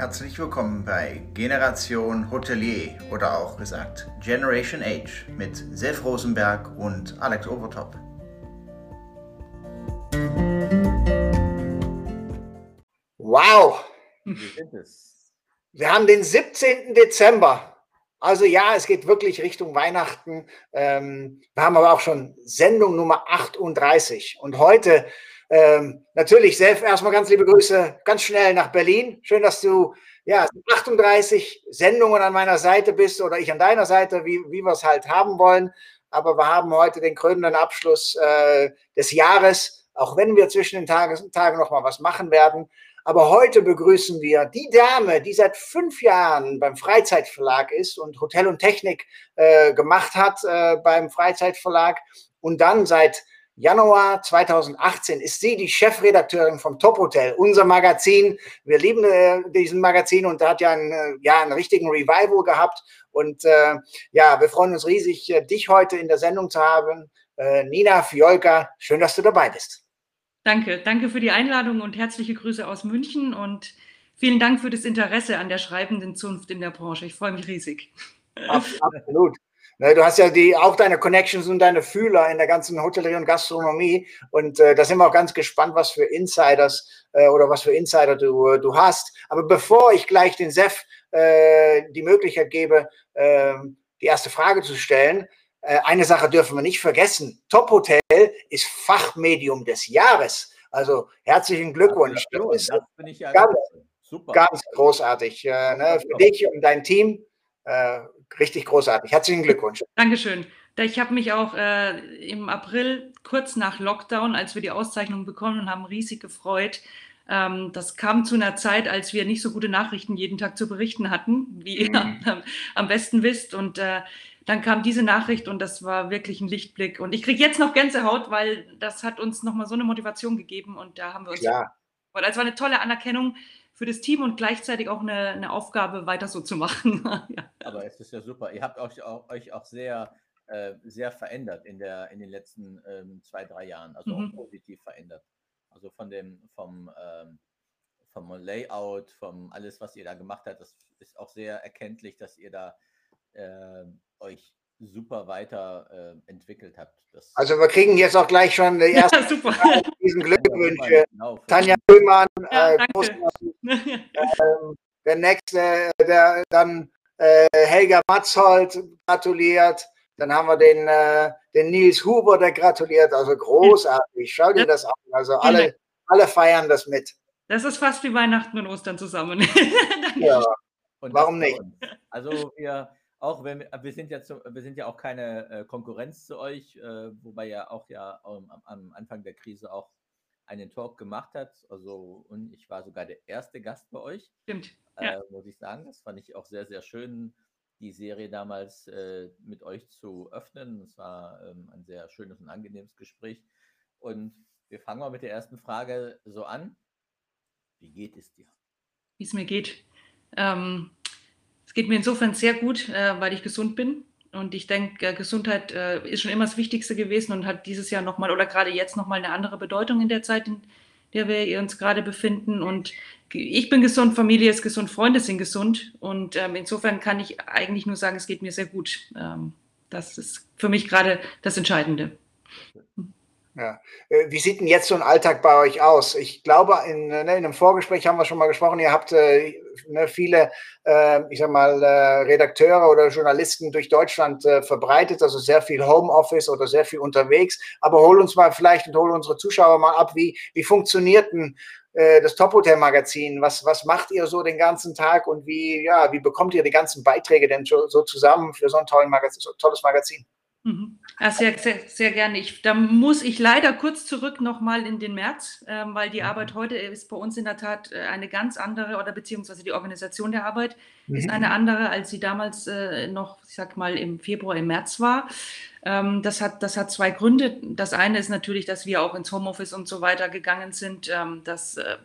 herzlich willkommen bei Generation Hotelier oder auch gesagt Generation Age mit Sef Rosenberg und Alex Overtop. Wow! Wir haben den 17. Dezember. Also ja, es geht wirklich Richtung Weihnachten. Ähm, wir haben aber auch schon Sendung Nummer 38. Und heute ähm, natürlich, Self, erstmal ganz liebe Grüße ganz schnell nach Berlin. Schön, dass du ja 38 Sendungen an meiner Seite bist oder ich an deiner Seite, wie, wie wir es halt haben wollen. Aber wir haben heute den krönenden Abschluss äh, des Jahres, auch wenn wir zwischen den Tagen, Tagen noch mal was machen werden. Aber heute begrüßen wir die Dame, die seit fünf Jahren beim Freizeitverlag ist und Hotel und Technik äh, gemacht hat äh, beim Freizeitverlag und dann seit Januar 2018 ist sie die Chefredakteurin vom Top Hotel, unser Magazin. Wir lieben äh, diesen Magazin und da hat ja einen, äh, ja einen richtigen Revival gehabt. Und äh, ja, wir freuen uns riesig, äh, dich heute in der Sendung zu haben. Äh, Nina Fiolka, schön, dass du dabei bist. Danke, danke für die Einladung und herzliche Grüße aus München und vielen Dank für das Interesse an der schreibenden Zunft in der Branche. Ich freue mich riesig. Absolut. Ne, du hast ja die, auch deine Connections und deine Fühler in der ganzen Hotellerie und Gastronomie. Und äh, da sind wir auch ganz gespannt, was für Insiders äh, oder was für Insider du, du hast. Aber bevor ich gleich den Sef äh, die Möglichkeit gebe, äh, die erste Frage zu stellen, äh, eine Sache dürfen wir nicht vergessen. Top Hotel ist Fachmedium des Jahres. Also herzlichen Glückwunsch. Das, das finde ich ja ganz, super. ganz großartig. Äh, ne, für dich und dein Team. Richtig großartig. Herzlichen Glückwunsch. Dankeschön. Ich habe mich auch äh, im April, kurz nach Lockdown, als wir die Auszeichnung bekommen haben, riesig gefreut. Ähm, das kam zu einer Zeit, als wir nicht so gute Nachrichten jeden Tag zu berichten hatten, wie mhm. ihr am besten wisst. Und äh, dann kam diese Nachricht und das war wirklich ein Lichtblick. Und ich kriege jetzt noch Gänsehaut, weil das hat uns nochmal so eine Motivation gegeben und da haben wir uns. Ja. Weil es war eine tolle Anerkennung für das Team und gleichzeitig auch eine, eine Aufgabe, weiter so zu machen. ja. Aber es ist ja super. Ihr habt euch auch, euch auch sehr, äh, sehr verändert in, der, in den letzten ähm, zwei, drei Jahren, also mhm. auch positiv verändert. Also von dem, vom, ähm, vom Layout, vom alles, was ihr da gemacht habt, das ist auch sehr erkenntlich, dass ihr da äh, euch super weiter äh, entwickelt habt. Das also wir kriegen jetzt auch gleich schon die ersten ja, super. diesen Glückwünsche. Genau, Tanja Röhmann, ja, äh, äh, der nächste, der dann äh, Helga Matzhold gratuliert. Dann haben wir den, äh, den Nils Huber, der gratuliert. Also großartig. Schau dir das an. Also alle, alle feiern das mit. Das ist fast wie Weihnachten und Ostern zusammen. ja. Und Warum nicht? Also wir auch wenn wir, wir sind ja zu, wir sind ja auch keine äh, Konkurrenz zu euch, äh, wobei ja auch ja am, am, Anfang der Krise auch einen Talk gemacht hat. Also und ich war sogar der erste Gast bei euch. Stimmt. Äh, ja. Muss ich sagen. Das fand ich auch sehr, sehr schön, die Serie damals äh, mit euch zu öffnen. Es war ähm, ein sehr schönes und angenehmes Gespräch. Und wir fangen mal mit der ersten Frage so an. Wie geht es dir? Wie es mir geht. Ähm, es geht mir insofern sehr gut, äh, weil ich gesund bin. Und ich denke, äh, Gesundheit äh, ist schon immer das Wichtigste gewesen und hat dieses Jahr nochmal oder gerade jetzt nochmal eine andere Bedeutung in der Zeit, in der wir uns gerade befinden. Und ich bin gesund, Familie ist gesund, Freunde sind gesund. Und ähm, insofern kann ich eigentlich nur sagen, es geht mir sehr gut. Ähm, das ist für mich gerade das Entscheidende. Ja. Äh, wie sieht denn jetzt so ein Alltag bei euch aus? Ich glaube, in, ne, in einem Vorgespräch haben wir schon mal gesprochen, ihr habt äh, ne, viele, äh, ich sag mal, äh, Redakteure oder Journalisten durch Deutschland äh, verbreitet, also sehr viel Homeoffice oder sehr viel unterwegs. Aber hol uns mal vielleicht und hol unsere Zuschauer mal ab, wie, wie funktioniert denn äh, das Top Hotel Magazin? Was, was macht ihr so den ganzen Tag und wie, ja, wie bekommt ihr die ganzen Beiträge denn so, so zusammen für so ein tolles Magazin? So tolles Magazin? Mhm. Ja, sehr, sehr, sehr gerne. Ich, da muss ich leider kurz zurück nochmal in den März, ähm, weil die mhm. Arbeit heute ist bei uns in der Tat äh, eine ganz andere oder beziehungsweise die Organisation der Arbeit mhm. ist eine andere, als sie damals äh, noch, ich sag mal, im Februar, im März war. Ähm, das, hat, das hat zwei Gründe. Das eine ist natürlich, dass wir auch ins Homeoffice und so weiter gegangen sind. Ähm, das äh,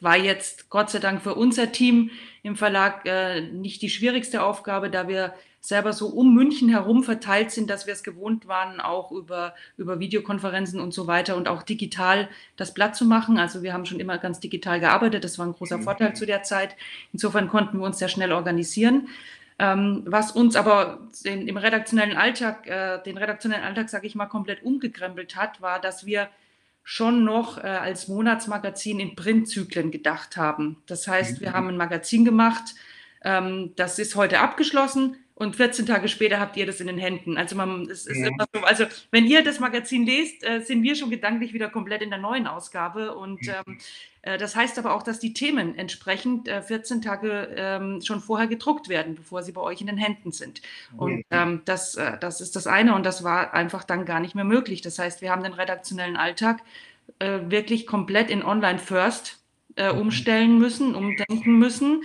war jetzt Gott sei Dank für unser Team im Verlag äh, nicht die schwierigste Aufgabe, da wir selber so um München herum verteilt sind, dass wir es gewohnt waren, auch über, über Videokonferenzen und so weiter und auch digital das Blatt zu machen. Also wir haben schon immer ganz digital gearbeitet. Das war ein großer mhm. Vorteil zu der Zeit. Insofern konnten wir uns sehr schnell organisieren. Ähm, was uns aber in, im redaktionellen Alltag, äh, den redaktionellen Alltag, sage ich mal, komplett umgekrempelt hat, war, dass wir schon noch äh, als Monatsmagazin in Printzyklen gedacht haben. Das heißt, wir mhm. haben ein Magazin gemacht, ähm, das ist heute abgeschlossen und 14 Tage später habt ihr das in den Händen. Also, man, es ist ja. immer so, also wenn ihr das Magazin lest, äh, sind wir schon gedanklich wieder komplett in der neuen Ausgabe. Und ähm, äh, das heißt aber auch, dass die Themen entsprechend äh, 14 Tage ähm, schon vorher gedruckt werden, bevor sie bei euch in den Händen sind. Und ähm, das, äh, das ist das eine und das war einfach dann gar nicht mehr möglich. Das heißt, wir haben den redaktionellen Alltag äh, wirklich komplett in Online First äh, umstellen müssen, umdenken müssen.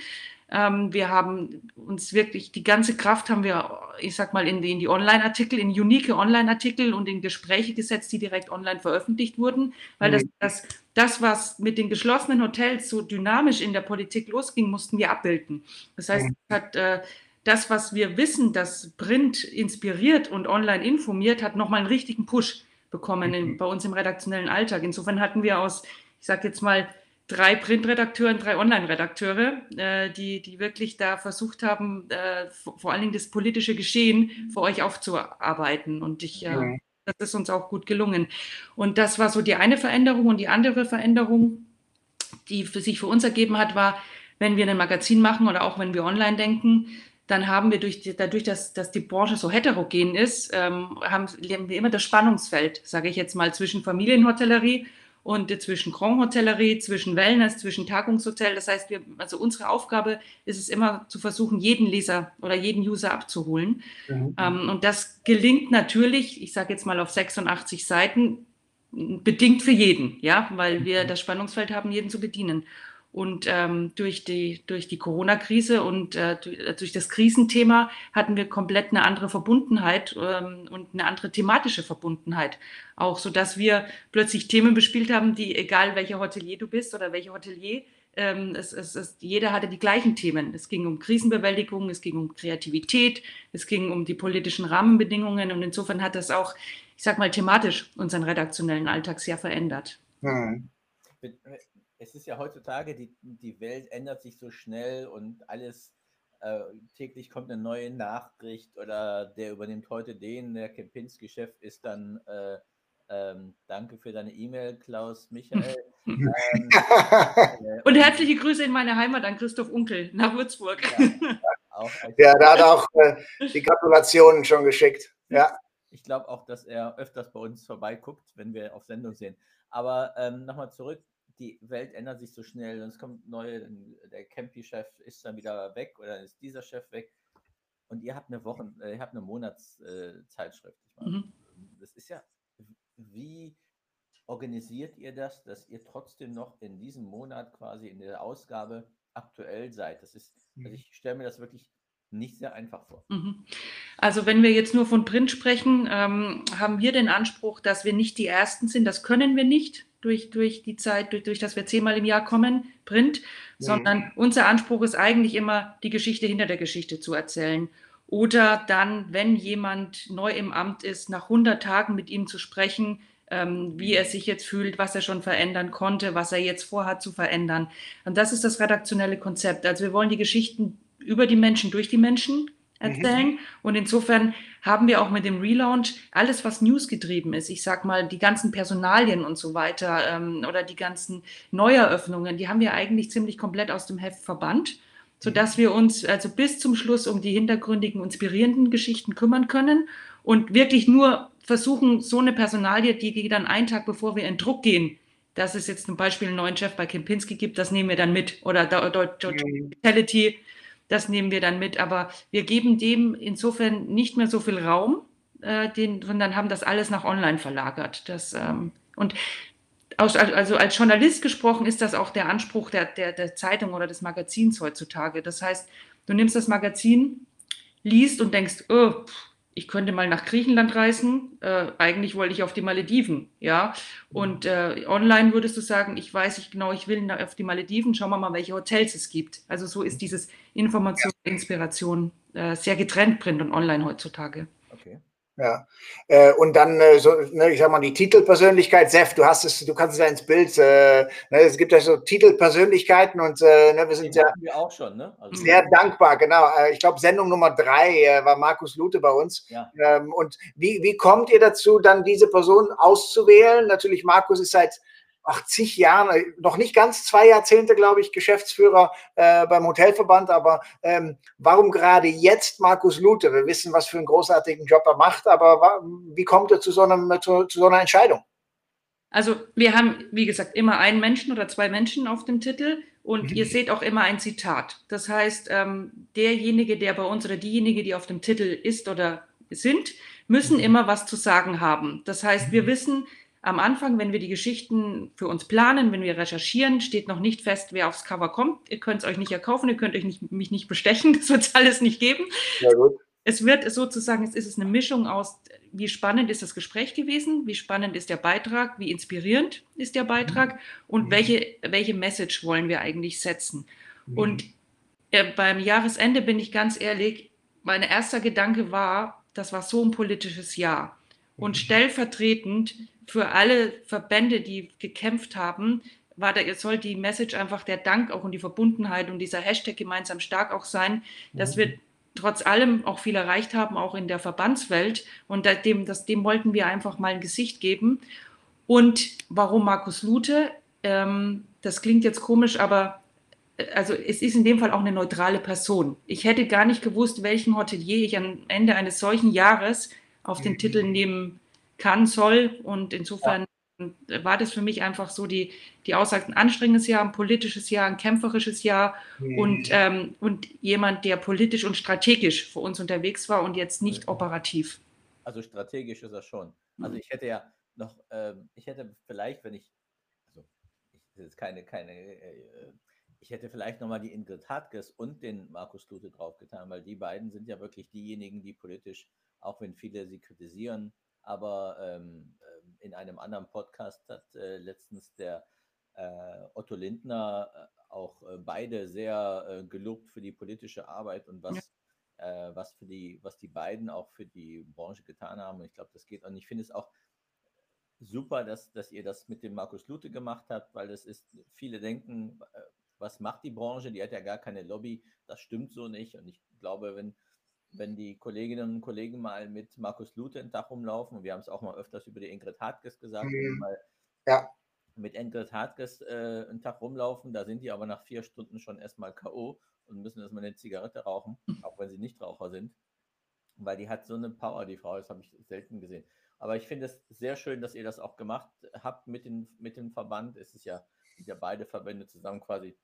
Ähm, wir haben uns wirklich, die ganze Kraft haben wir, ich sag mal, in die, in die Online-Artikel, in unique Online-Artikel und in Gespräche gesetzt, die direkt online veröffentlicht wurden, weil das, mhm. das, das, was mit den geschlossenen Hotels so dynamisch in der Politik losging, mussten wir abbilden. Das heißt, mhm. hat, äh, das, was wir wissen, das Print inspiriert und online informiert, hat nochmal einen richtigen Push bekommen in, mhm. bei uns im redaktionellen Alltag. Insofern hatten wir aus, ich sage jetzt mal, drei Printredakteure und drei Online-Redakteure, äh, die, die wirklich da versucht haben, äh, vor allen Dingen das politische Geschehen für euch aufzuarbeiten. Und ich, äh, das ist uns auch gut gelungen. Und das war so die eine Veränderung. Und die andere Veränderung, die für sich für uns ergeben hat, war, wenn wir ein Magazin machen oder auch wenn wir online denken, dann haben wir durch die, dadurch, dass, dass die Branche so heterogen ist, ähm, haben, haben wir immer das Spannungsfeld, sage ich jetzt mal, zwischen Familienhotellerie und zwischen Grand Hotellerie, zwischen Wellness, zwischen Tagungshotel. Das heißt, wir, also unsere Aufgabe ist es immer zu versuchen, jeden Leser oder jeden User abzuholen. Mhm. Ähm, und das gelingt natürlich, ich sage jetzt mal auf 86 Seiten, bedingt für jeden, ja, weil wir mhm. das Spannungsfeld haben, jeden zu bedienen. Und ähm, durch die, durch die Corona-Krise und äh, äh, durch das Krisenthema hatten wir komplett eine andere Verbundenheit ähm, und eine andere thematische Verbundenheit. Auch so, dass wir plötzlich Themen bespielt haben, die, egal welcher Hotelier du bist oder welcher Hotelier, ähm, es, es, es, jeder hatte die gleichen Themen. Es ging um Krisenbewältigung, es ging um Kreativität, es ging um die politischen Rahmenbedingungen und insofern hat das auch, ich sag mal, thematisch unseren redaktionellen Alltag sehr verändert. Hm es ist ja heutzutage, die, die Welt ändert sich so schnell und alles, äh, täglich kommt eine neue Nachricht oder der übernimmt heute den, der Kempinski-Chef ist dann, äh, ähm, danke für deine E-Mail, Klaus Michael. ähm, äh, und herzliche Grüße in meine Heimat an Christoph Unkel nach Würzburg. Ja, auch ja da hat er auch äh, die Gratulationen schon geschickt. Ja. Ich glaube auch, dass er öfters bei uns vorbeiguckt, wenn wir auf Sendung sehen. Aber ähm, nochmal zurück die Welt ändert sich so schnell und es kommt neue, der Campy-Chef ist dann wieder weg oder ist dieser Chef weg. Und ihr habt eine Wochen, äh, ihr habt eine Monatszeitschrift. Äh, mhm. Das ist ja, wie organisiert ihr das, dass ihr trotzdem noch in diesem Monat quasi in der Ausgabe aktuell seid? Das ist, also mhm. ich stelle mir das wirklich nicht sehr einfach vor. Mhm. Also wenn wir jetzt nur von Print sprechen, ähm, haben wir den Anspruch, dass wir nicht die Ersten sind. Das können wir nicht durch, durch die Zeit, durch, durch dass wir zehnmal im Jahr kommen, Print, mhm. sondern unser Anspruch ist eigentlich immer, die Geschichte hinter der Geschichte zu erzählen. Oder dann, wenn jemand neu im Amt ist, nach 100 Tagen mit ihm zu sprechen, ähm, wie er sich jetzt fühlt, was er schon verändern konnte, was er jetzt vorhat zu verändern. Und das ist das redaktionelle Konzept. Also wir wollen die Geschichten über die Menschen, durch die Menschen erzählen. Mhm. Und insofern haben wir auch mit dem Relaunch alles, was News getrieben ist. Ich sag mal, die ganzen Personalien und so weiter ähm, oder die ganzen Neueröffnungen, die haben wir eigentlich ziemlich komplett aus dem Heft verbannt, sodass wir uns also bis zum Schluss um die hintergründigen, inspirierenden Geschichten kümmern können und wirklich nur versuchen, so eine Personalie, die geht dann einen Tag bevor wir in Druck gehen, dass es jetzt zum Beispiel einen neuen Chef bei Kempinski gibt, das nehmen wir dann mit. Oder Vitality, das nehmen wir dann mit. Aber wir geben dem insofern nicht mehr so viel Raum, äh, den, sondern haben das alles nach online verlagert. Das, ähm, und aus, also als Journalist gesprochen ist das auch der Anspruch der, der, der Zeitung oder des Magazins heutzutage. Das heißt, du nimmst das Magazin, liest und denkst, oh, ich könnte mal nach Griechenland reisen, äh, eigentlich wollte ich auf die Malediven, ja. Und äh, online würdest du sagen, ich weiß nicht genau, ich will auf die Malediven, schauen wir mal, welche Hotels es gibt. Also so ist dieses Information, Inspiration äh, sehr getrennt, Print und Online heutzutage. Okay. Ja, äh, und dann äh, so, ne, ich sag mal, die Titelpersönlichkeit, Sef, du hast es, du kannst es ja ins Bild, äh, ne, es gibt ja so Titelpersönlichkeiten und äh, ne, wir sind ja wir auch schon, ne? also, sehr dankbar, genau. Äh, ich glaube, Sendung Nummer drei äh, war Markus Lute bei uns. Ja. Ähm, und wie, wie kommt ihr dazu, dann diese Person auszuwählen? Natürlich, Markus ist seit 80 Jahren, äh, noch nicht ganz zwei Jahrzehnte, glaube ich, Geschäftsführer äh, beim Hotelverband. Aber ähm, warum gerade jetzt Markus Lute? Wir wissen, was für einen großartigen Job er macht, aber wie kommt er zu so, einem, zu, zu so einer Entscheidung? Also wir haben, wie gesagt, immer einen Menschen oder zwei Menschen auf dem Titel und mhm. ihr seht auch immer ein Zitat. Das heißt, ähm, derjenige, der bei uns oder diejenige, die auf dem Titel ist oder sind, müssen mhm. immer was zu sagen haben. Das heißt, wir mhm. wissen, am Anfang, wenn wir die Geschichten für uns planen, wenn wir recherchieren, steht noch nicht fest, wer aufs Cover kommt. Ihr könnt es euch nicht erkaufen, ihr könnt euch nicht, mich nicht bestechen, das wird es alles nicht geben. Ja, gut. Es wird sozusagen, es ist eine Mischung aus, wie spannend ist das Gespräch gewesen, wie spannend ist der Beitrag, wie inspirierend ist der Beitrag und mhm. welche, welche Message wollen wir eigentlich setzen. Mhm. Und äh, beim Jahresende bin ich ganz ehrlich, mein erster Gedanke war, das war so ein politisches Jahr. Und mhm. stellvertretend für alle Verbände, die gekämpft haben, war da, soll die Message einfach der Dank auch und die Verbundenheit und dieser Hashtag gemeinsam stark auch sein, dass wir trotz allem auch viel erreicht haben, auch in der Verbandswelt. Und dem, das, dem wollten wir einfach mal ein Gesicht geben. Und warum Markus Lute? Ähm, das klingt jetzt komisch, aber äh, also es ist in dem Fall auch eine neutrale Person. Ich hätte gar nicht gewusst, welchen Hotelier ich am Ende eines solchen Jahres auf den Titel nehmen kann, soll. Und insofern ja. war das für mich einfach so die, die Aussage, ein anstrengendes Jahr, ein politisches Jahr, ein kämpferisches Jahr mhm. und, ähm, und jemand, der politisch und strategisch für uns unterwegs war und jetzt nicht operativ. Also strategisch ist er schon. Also mhm. ich hätte ja noch, ähm, ich hätte vielleicht, wenn ich, also ich, das ist keine, keine, äh, ich hätte vielleicht nochmal die Ingrid Hartges und den Markus Lute draufgetan, weil die beiden sind ja wirklich diejenigen, die politisch, auch wenn viele sie kritisieren, aber ähm, ähm, in einem anderen Podcast hat äh, letztens der äh, Otto Lindner äh, auch äh, beide sehr äh, gelobt für die politische Arbeit und was, ja. Äh, was für die, was die beiden auch für die Branche getan haben. Und ich glaube, das geht. Und ich finde es auch super, dass, dass ihr das mit dem Markus Lute gemacht habt, weil das ist, viele denken, was macht die Branche? Die hat ja gar keine Lobby. Das stimmt so nicht. Und ich glaube, wenn wenn die Kolleginnen und Kollegen mal mit Markus Lute einen Tag rumlaufen, und wir haben es auch mal öfters über die Ingrid Hartges gesagt, mhm. mal ja. mit Ingrid Hartges äh, einen Tag rumlaufen, da sind die aber nach vier Stunden schon erstmal K.O. und müssen erstmal eine Zigarette rauchen, auch wenn sie nicht Raucher sind. Weil die hat so eine Power, die Frau, das habe ich selten gesehen. Aber ich finde es sehr schön, dass ihr das auch gemacht habt mit, den, mit dem Verband. Es ist ja, sind ja beide Verbände zusammen quasi,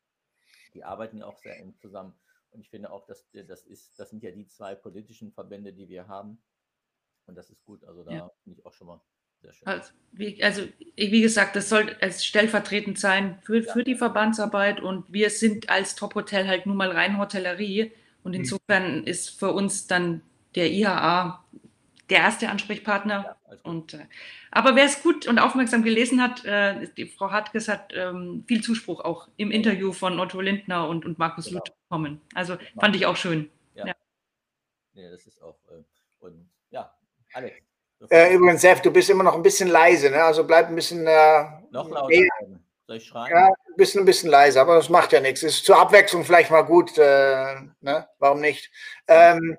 die arbeiten ja auch sehr eng zusammen. Und ich finde auch, dass das ist, das sind ja die zwei politischen Verbände, die wir haben. Und das ist gut. Also da ja. finde ich auch schon mal sehr schön. Also wie, also wie, gesagt, das soll als stellvertretend sein für, ja. für die Verbandsarbeit und wir sind als Top-Hotel halt nun mal rein Hotellerie. Und mhm. insofern ist für uns dann der IHA der erste Ansprechpartner. Ja, und, äh, aber wer es gut und aufmerksam gelesen hat, äh, die Frau Hartges hat ähm, viel Zuspruch auch im Interview von Otto Lindner und, und Markus genau. Luth bekommen. Also genau. fand ich auch schön. Ja. ja. Nee, das ist auch. Äh, und ja, Alex. Äh, übrigens, Sef, du bist immer noch ein bisschen leise, ne? Also bleib ein bisschen. Äh, noch lauter. Nee. Soll ich schreien? Ja, ein bisschen, ein bisschen leiser, aber das macht ja nichts. Ist zur Abwechslung vielleicht mal gut. Äh, ne? Warum nicht? Ähm,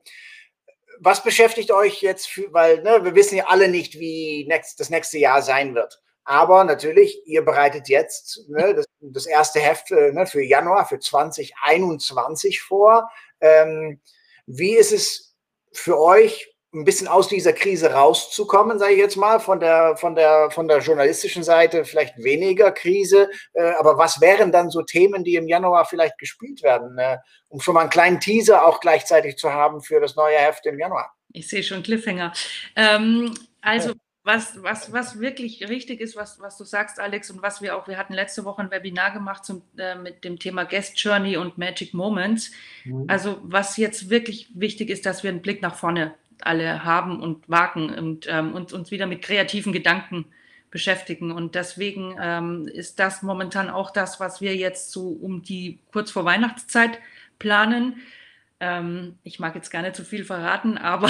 was beschäftigt euch jetzt, für, weil ne, wir wissen ja alle nicht, wie next, das nächste Jahr sein wird. Aber natürlich, ihr bereitet jetzt ne, das, das, erste Heft äh, ne, für Januar, für 2021 vor. Ähm, wie ist es für euch, ein bisschen aus dieser Krise rauszukommen, sage ich jetzt mal, von der, von der, von der journalistischen Seite vielleicht weniger Krise. Äh, aber was wären dann so Themen, die im Januar vielleicht gespielt werden, äh, um schon mal einen kleinen Teaser auch gleichzeitig zu haben für das neue Heft im Januar? Ich sehe schon Cliffhanger. Ähm, also was, was, was wirklich richtig ist, was, was du sagst, Alex, und was wir auch, wir hatten letzte Woche ein Webinar gemacht zum, äh, mit dem Thema Guest Journey und Magic Moments. Mhm. Also was jetzt wirklich wichtig ist, dass wir einen Blick nach vorne alle haben und wagen und ähm, uns, uns wieder mit kreativen Gedanken beschäftigen. Und deswegen ähm, ist das momentan auch das, was wir jetzt so um die kurz vor Weihnachtszeit planen. Ähm, ich mag jetzt gar nicht zu viel verraten, aber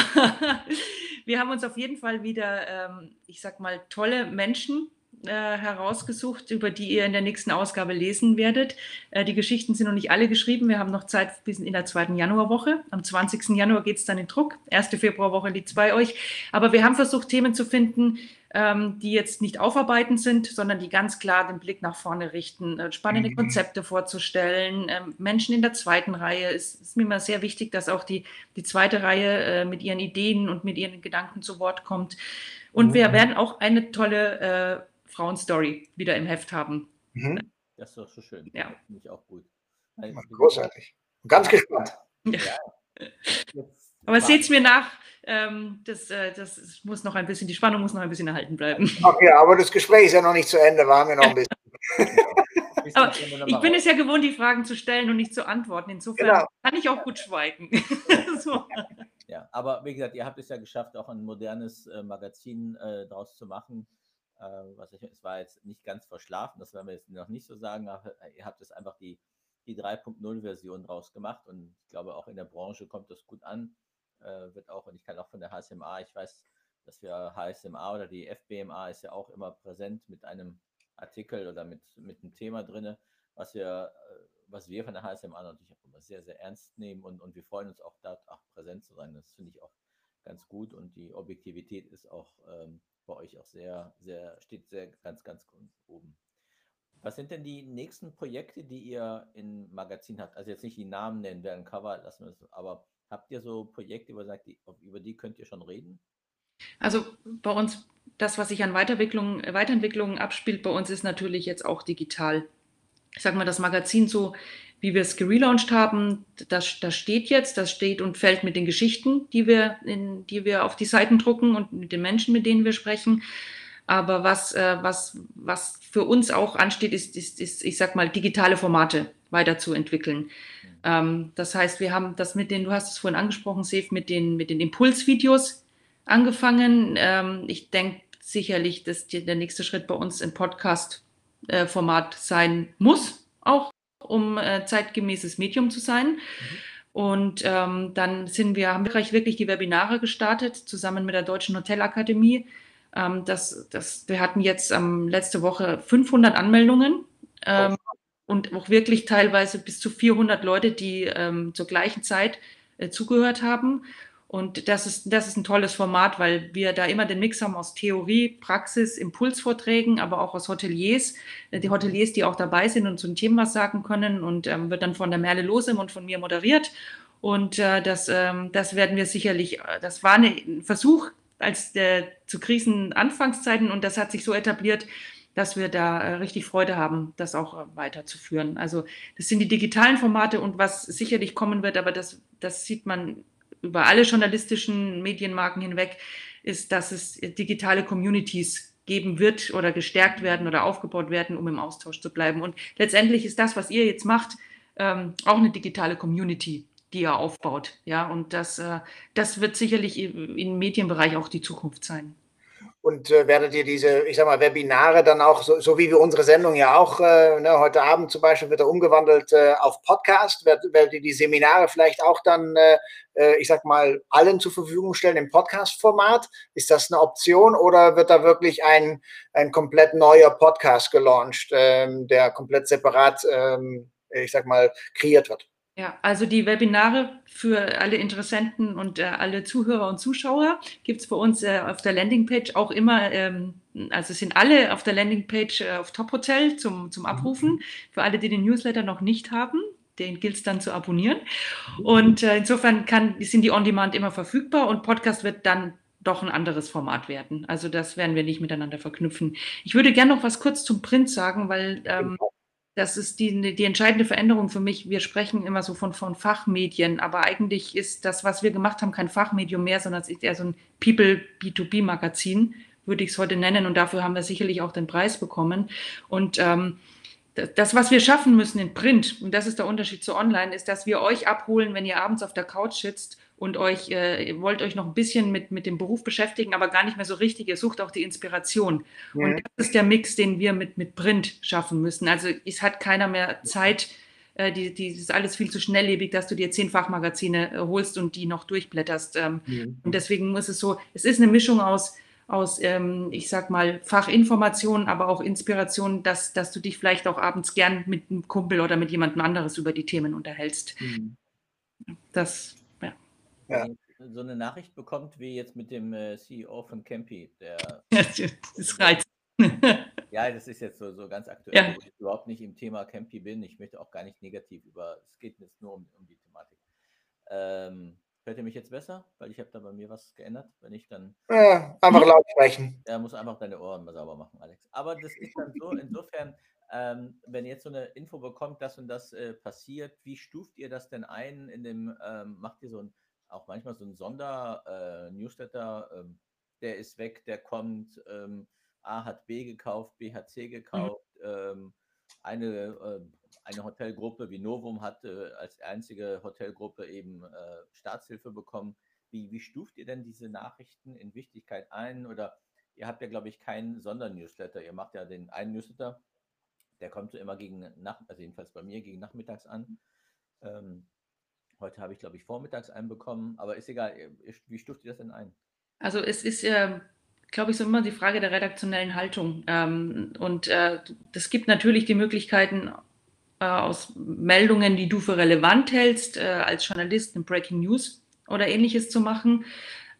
wir haben uns auf jeden Fall wieder, ähm, ich sag mal, tolle Menschen äh, herausgesucht, über die ihr in der nächsten Ausgabe lesen werdet. Äh, die Geschichten sind noch nicht alle geschrieben. Wir haben noch Zeit bis in der zweiten Januarwoche. Am 20. Januar geht es dann in Druck. Erste Februarwoche liegt bei euch. Aber wir haben versucht, Themen zu finden, ähm, die jetzt nicht aufarbeitend sind, sondern die ganz klar den Blick nach vorne richten, äh, spannende mhm. Konzepte vorzustellen. Ähm, Menschen in der zweiten Reihe. Es ist mir immer sehr wichtig, dass auch die, die zweite Reihe äh, mit ihren Ideen und mit ihren Gedanken zu Wort kommt. Und mhm. wir werden auch eine tolle äh, Frauenstory wieder im Heft haben. Mhm. Das ist doch so schön. Ja. Finde ich auch gut. Großartig. Ganz gespannt. Ja. Aber seht es mir nach, ähm, das, äh, das muss noch ein bisschen, die Spannung muss noch ein bisschen erhalten bleiben. Okay, aber das Gespräch ist ja noch nicht zu Ende, wir haben ja noch ein bisschen. aber ich bin es ja gewohnt, die Fragen zu stellen und nicht zu antworten. Insofern genau. kann ich auch gut schweigen. so. Ja, aber wie gesagt, ihr habt es ja geschafft, auch ein modernes äh, Magazin äh, daraus zu machen. Äh, was ich, es war jetzt nicht ganz verschlafen, das werden wir jetzt noch nicht so sagen, aber ihr habt es einfach die, die 3.0-Version draus gemacht und ich glaube auch in der Branche kommt das gut an. Äh, wird auch, und ich kann auch von der HSMA, ich weiß, dass wir HSMA oder die FBMA ist ja auch immer präsent mit einem Artikel oder mit, mit einem Thema drin, was wir, äh, was wir von der HSMA natürlich auch immer sehr, sehr ernst nehmen und, und wir freuen uns auch da auch präsent zu sein. Das finde ich auch ganz gut und die Objektivität ist auch ähm, bei euch auch sehr, sehr, steht sehr ganz, ganz oben. Was sind denn die nächsten Projekte, die ihr im Magazin habt? Also jetzt nicht die Namen nennen, wer ein Cover lassen wir es, aber habt ihr so Projekte, wo sagt, die, über die könnt ihr schon reden? Also bei uns, das, was sich an Weiterentwicklung, Weiterentwicklungen abspielt, bei uns ist natürlich jetzt auch digital. Ich sage mal, das Magazin so wie wir es gelauncht haben, das, das steht jetzt, das steht und fällt mit den Geschichten, die wir, in, die wir auf die Seiten drucken und mit den Menschen, mit denen wir sprechen. Aber was, äh, was, was für uns auch ansteht, ist, ist, ist, ich sag mal, digitale Formate weiterzuentwickeln. Ähm, das heißt, wir haben das mit den, du hast es vorhin angesprochen, Safe, mit den, mit den Impulsvideos angefangen. Ähm, ich denke sicherlich, dass der nächste Schritt bei uns im Podcast-Format äh, sein muss, auch um äh, zeitgemäßes Medium zu sein. Mhm. Und ähm, dann sind wir, haben wir wirklich die Webinare gestartet, zusammen mit der Deutschen Hotelakademie. Ähm, das, das, wir hatten jetzt ähm, letzte Woche 500 Anmeldungen ähm, oh. und auch wirklich teilweise bis zu 400 Leute, die ähm, zur gleichen Zeit äh, zugehört haben. Und das ist, das ist ein tolles Format, weil wir da immer den Mix haben aus Theorie, Praxis, Impulsvorträgen, aber auch aus Hoteliers. Äh, die Hoteliers, die auch dabei sind und zu dem Thema was sagen können und ähm, wird dann von der Merle Losem und von mir moderiert. Und äh, das, ähm, das werden wir sicherlich, äh, das war ein Versuch als der, zu Krisenanfangszeiten und das hat sich so etabliert, dass wir da äh, richtig Freude haben, das auch äh, weiterzuführen. Also das sind die digitalen Formate und was sicherlich kommen wird, aber das, das sieht man über alle journalistischen Medienmarken hinweg, ist, dass es digitale Communities geben wird oder gestärkt werden oder aufgebaut werden, um im Austausch zu bleiben. Und letztendlich ist das, was ihr jetzt macht, ähm, auch eine digitale Community, die ihr aufbaut. Ja, und das, äh, das wird sicherlich im Medienbereich auch die Zukunft sein und äh, werdet ihr diese, ich sag mal, Webinare dann auch, so, so wie wir unsere Sendung ja auch, äh, ne, heute Abend zum Beispiel wird er umgewandelt äh, auf Podcast, werdet, werdet ihr die Seminare vielleicht auch dann, äh, äh, ich sag mal, allen zur Verfügung stellen im Podcast-Format? Ist das eine Option oder wird da wirklich ein, ein komplett neuer Podcast gelauncht, ähm, der komplett separat, ähm, ich sag mal, kreiert wird? Ja, also die Webinare für alle Interessenten und äh, alle Zuhörer und Zuschauer gibt es bei uns äh, auf der Landingpage auch immer, ähm, also sind alle auf der Landingpage äh, auf Top Hotel zum, zum Abrufen. Mhm. Für alle, die den Newsletter noch nicht haben, den gilt es dann zu abonnieren. Und äh, insofern kann, sind die On-Demand immer verfügbar und Podcast wird dann doch ein anderes Format werden. Also das werden wir nicht miteinander verknüpfen. Ich würde gerne noch was kurz zum Print sagen, weil ähm, das ist die, die entscheidende Veränderung für mich. Wir sprechen immer so von, von Fachmedien, aber eigentlich ist das, was wir gemacht haben, kein Fachmedium mehr, sondern es ist eher so ein People B2B-Magazin, würde ich es heute nennen. Und dafür haben wir sicherlich auch den Preis bekommen. Und ähm, das, was wir schaffen müssen in Print, und das ist der Unterschied zu Online, ist, dass wir euch abholen, wenn ihr abends auf der Couch sitzt und euch, äh, ihr wollt euch noch ein bisschen mit, mit dem Beruf beschäftigen, aber gar nicht mehr so richtig. Ihr sucht auch die Inspiration. Ja. Und das ist der Mix, den wir mit, mit Print schaffen müssen. Also es hat keiner mehr Zeit, äh, die, die ist alles viel zu schnelllebig, dass du dir zehn Fachmagazine äh, holst und die noch durchblätterst. Ähm, mhm. Und deswegen muss es so, es ist eine Mischung aus, aus ähm, ich sag mal, Fachinformationen, aber auch Inspiration, dass, dass du dich vielleicht auch abends gern mit einem Kumpel oder mit jemandem anderes über die Themen unterhältst. Mhm. Das, ja. ja. So eine Nachricht bekommt wie jetzt mit dem äh, CEO von Campy, der. das reizt. ja, das ist jetzt so, so ganz aktuell, ja. wo ich überhaupt nicht im Thema Campy bin. Ich möchte auch gar nicht negativ über, es geht jetzt nur um, um die Thematik. Ähm, Hört ihr mich jetzt besser? Weil ich habe da bei mir was geändert. Wenn ich dann. Ja, einfach laut sprechen. Er muss einfach deine Ohren mal sauber machen, Alex. Aber das ist dann so, insofern, ähm, wenn ihr jetzt so eine Info bekommt, dass und das äh, passiert, wie stuft ihr das denn ein? In dem, ähm, macht ihr so ein, auch manchmal so ein Sonder-Newsletter, äh, ähm, der ist weg, der kommt, ähm, A hat B gekauft, B hat C mhm. gekauft, mhm. eine äh, eine Hotelgruppe wie Novum hat äh, als einzige Hotelgruppe eben äh, Staatshilfe bekommen. Wie, wie stuft ihr denn diese Nachrichten in Wichtigkeit ein? Oder ihr habt ja, glaube ich, keinen Sondernewsletter. Ihr macht ja den einen Newsletter, der kommt so immer gegen Nacht, also jedenfalls bei mir gegen Nachmittags an. Ähm, heute habe ich, glaube ich, vormittags einen bekommen, aber ist egal. Wie stuft ihr das denn ein? Also es ist äh, glaube ich, so immer die Frage der redaktionellen Haltung. Ähm, und äh, es gibt natürlich die Möglichkeiten, äh, aus Meldungen, die du für relevant hältst, äh, als Journalist in Breaking News oder ähnliches zu machen.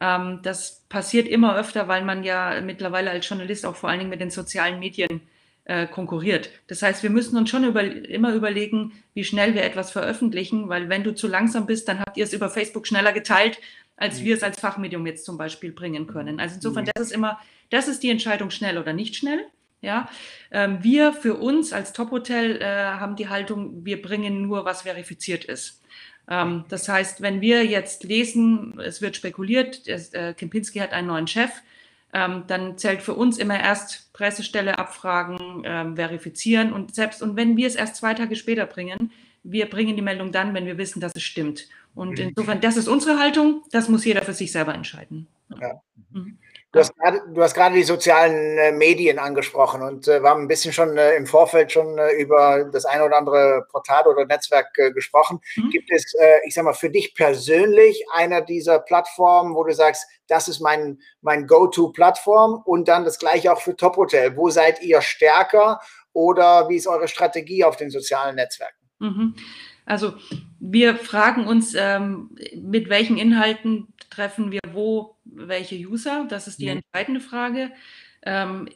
Ähm, das passiert immer öfter, weil man ja mittlerweile als Journalist auch vor allen Dingen mit den sozialen Medien äh, konkurriert. Das heißt, wir müssen uns schon über, immer überlegen, wie schnell wir etwas veröffentlichen, weil wenn du zu langsam bist, dann habt ihr es über Facebook schneller geteilt, als mhm. wir es als Fachmedium jetzt zum Beispiel bringen können. Also insofern, mhm. das ist immer, das ist die Entscheidung schnell oder nicht schnell. Ja, ähm, wir für uns als Top-Hotel äh, haben die Haltung, wir bringen nur, was verifiziert ist. Ähm, das heißt, wenn wir jetzt lesen, es wird spekuliert, es, äh, Kempinski hat einen neuen Chef, ähm, dann zählt für uns immer erst Pressestelle abfragen, ähm, verifizieren und selbst und wenn wir es erst zwei Tage später bringen, wir bringen die Meldung dann, wenn wir wissen, dass es stimmt. Und mhm. insofern, das ist unsere Haltung, das muss jeder für sich selber entscheiden. Ja. Mhm. Du hast, gerade, du hast gerade die sozialen äh, Medien angesprochen und äh, wir haben ein bisschen schon äh, im Vorfeld schon äh, über das eine oder andere Portal oder Netzwerk äh, gesprochen. Mhm. Gibt es, äh, ich sag mal, für dich persönlich einer dieser Plattformen, wo du sagst, das ist mein, mein Go-To-Plattform und dann das gleiche auch für Top Hotel. Wo seid ihr stärker oder wie ist eure Strategie auf den sozialen Netzwerken? Mhm. Also wir fragen uns, ähm, mit welchen Inhalten treffen wir wo welche User? Das ist die ja. entscheidende Frage. Ähm,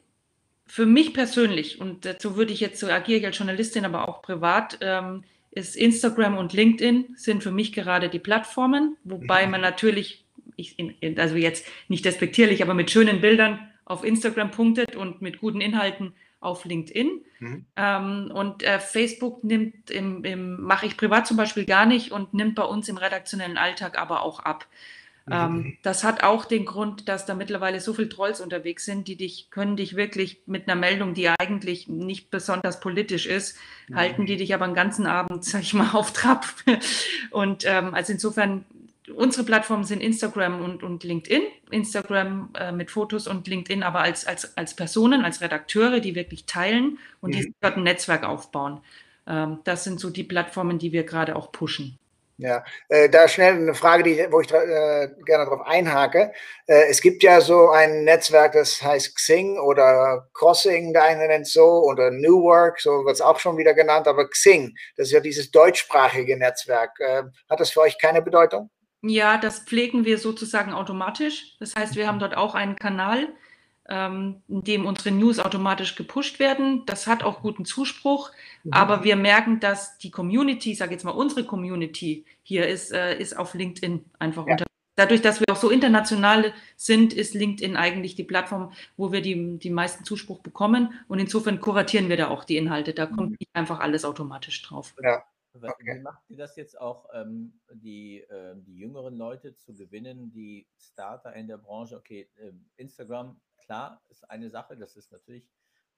für mich persönlich, und dazu würde ich jetzt, so agiere ich als Journalistin, aber auch privat, ähm, ist Instagram und LinkedIn sind für mich gerade die Plattformen, wobei man natürlich, ich, in, also jetzt nicht despektierlich, aber mit schönen Bildern auf Instagram punktet und mit guten Inhalten auf LinkedIn. Mhm. Ähm, und äh, Facebook nimmt im, im mache ich privat zum Beispiel gar nicht und nimmt bei uns im redaktionellen Alltag aber auch ab. Ähm, mhm. das hat auch den Grund, dass da mittlerweile so viele Trolls unterwegs sind, die dich, können dich wirklich mit einer Meldung, die eigentlich nicht besonders politisch ist, mhm. halten die dich aber einen ganzen Abend, sag ich mal, auf Trab. Und ähm, also insofern, unsere Plattformen sind Instagram und, und LinkedIn. Instagram äh, mit Fotos und LinkedIn aber als, als, als Personen, als Redakteure, die wirklich teilen und mhm. die dort ein Netzwerk aufbauen. Ähm, das sind so die Plattformen, die wir gerade auch pushen. Ja, äh, da schnell eine Frage, die, wo ich äh, gerne darauf einhake. Äh, es gibt ja so ein Netzwerk, das heißt Xing oder Crossing, der eine nennt so, oder New Work, so wird es auch schon wieder genannt, aber Xing, das ist ja dieses deutschsprachige Netzwerk. Äh, hat das für euch keine Bedeutung? Ja, das pflegen wir sozusagen automatisch. Das heißt, wir haben dort auch einen Kanal, ähm, in dem unsere News automatisch gepusht werden. Das hat auch guten Zuspruch, mhm. aber wir merken, dass die Community, ich sage jetzt mal unsere Community hier ist, äh, ist auf LinkedIn einfach ja. unter. Dadurch, dass wir auch so international sind, ist LinkedIn eigentlich die Plattform, wo wir die, die meisten Zuspruch bekommen. Und insofern kuratieren wir da auch die Inhalte. Da kommt mhm. nicht einfach alles automatisch drauf. Ja. Okay. Wie macht ihr das jetzt auch, ähm, die, äh, die jüngeren Leute zu gewinnen, die Starter in der Branche? Okay, äh, Instagram klar, ist eine Sache, das ist natürlich,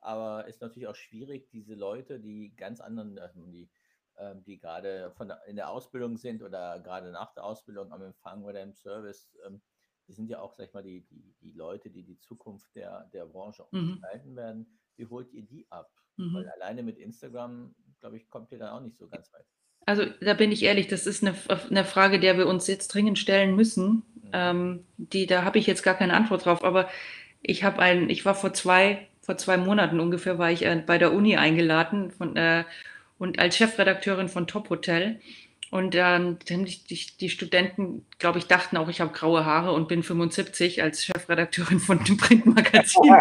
aber ist natürlich auch schwierig, diese Leute, die ganz anderen, also die, ähm, die gerade von der, in der Ausbildung sind oder gerade nach der Ausbildung am Empfang oder im Service, ähm, die sind ja auch, sag ich mal, die, die, die Leute, die die Zukunft der, der Branche mhm. gestalten werden. Wie holt ihr die ab? Mhm. Weil alleine mit Instagram glaube ich, kommt ihr dann auch nicht so ganz weit. Also da bin ich ehrlich, das ist eine, eine Frage, der wir uns jetzt dringend stellen müssen. Mhm. Ähm, die, da habe ich jetzt gar keine Antwort drauf. Aber ich habe ein, ich war vor zwei, vor zwei Monaten ungefähr, war ich äh, bei der Uni eingeladen von, äh, und als Chefredakteurin von Top Hotel. Und ähm, die, die, Studenten, glaube ich, dachten auch, ich habe graue Haare und bin 75 als Chefredakteurin von dem Printmagazin.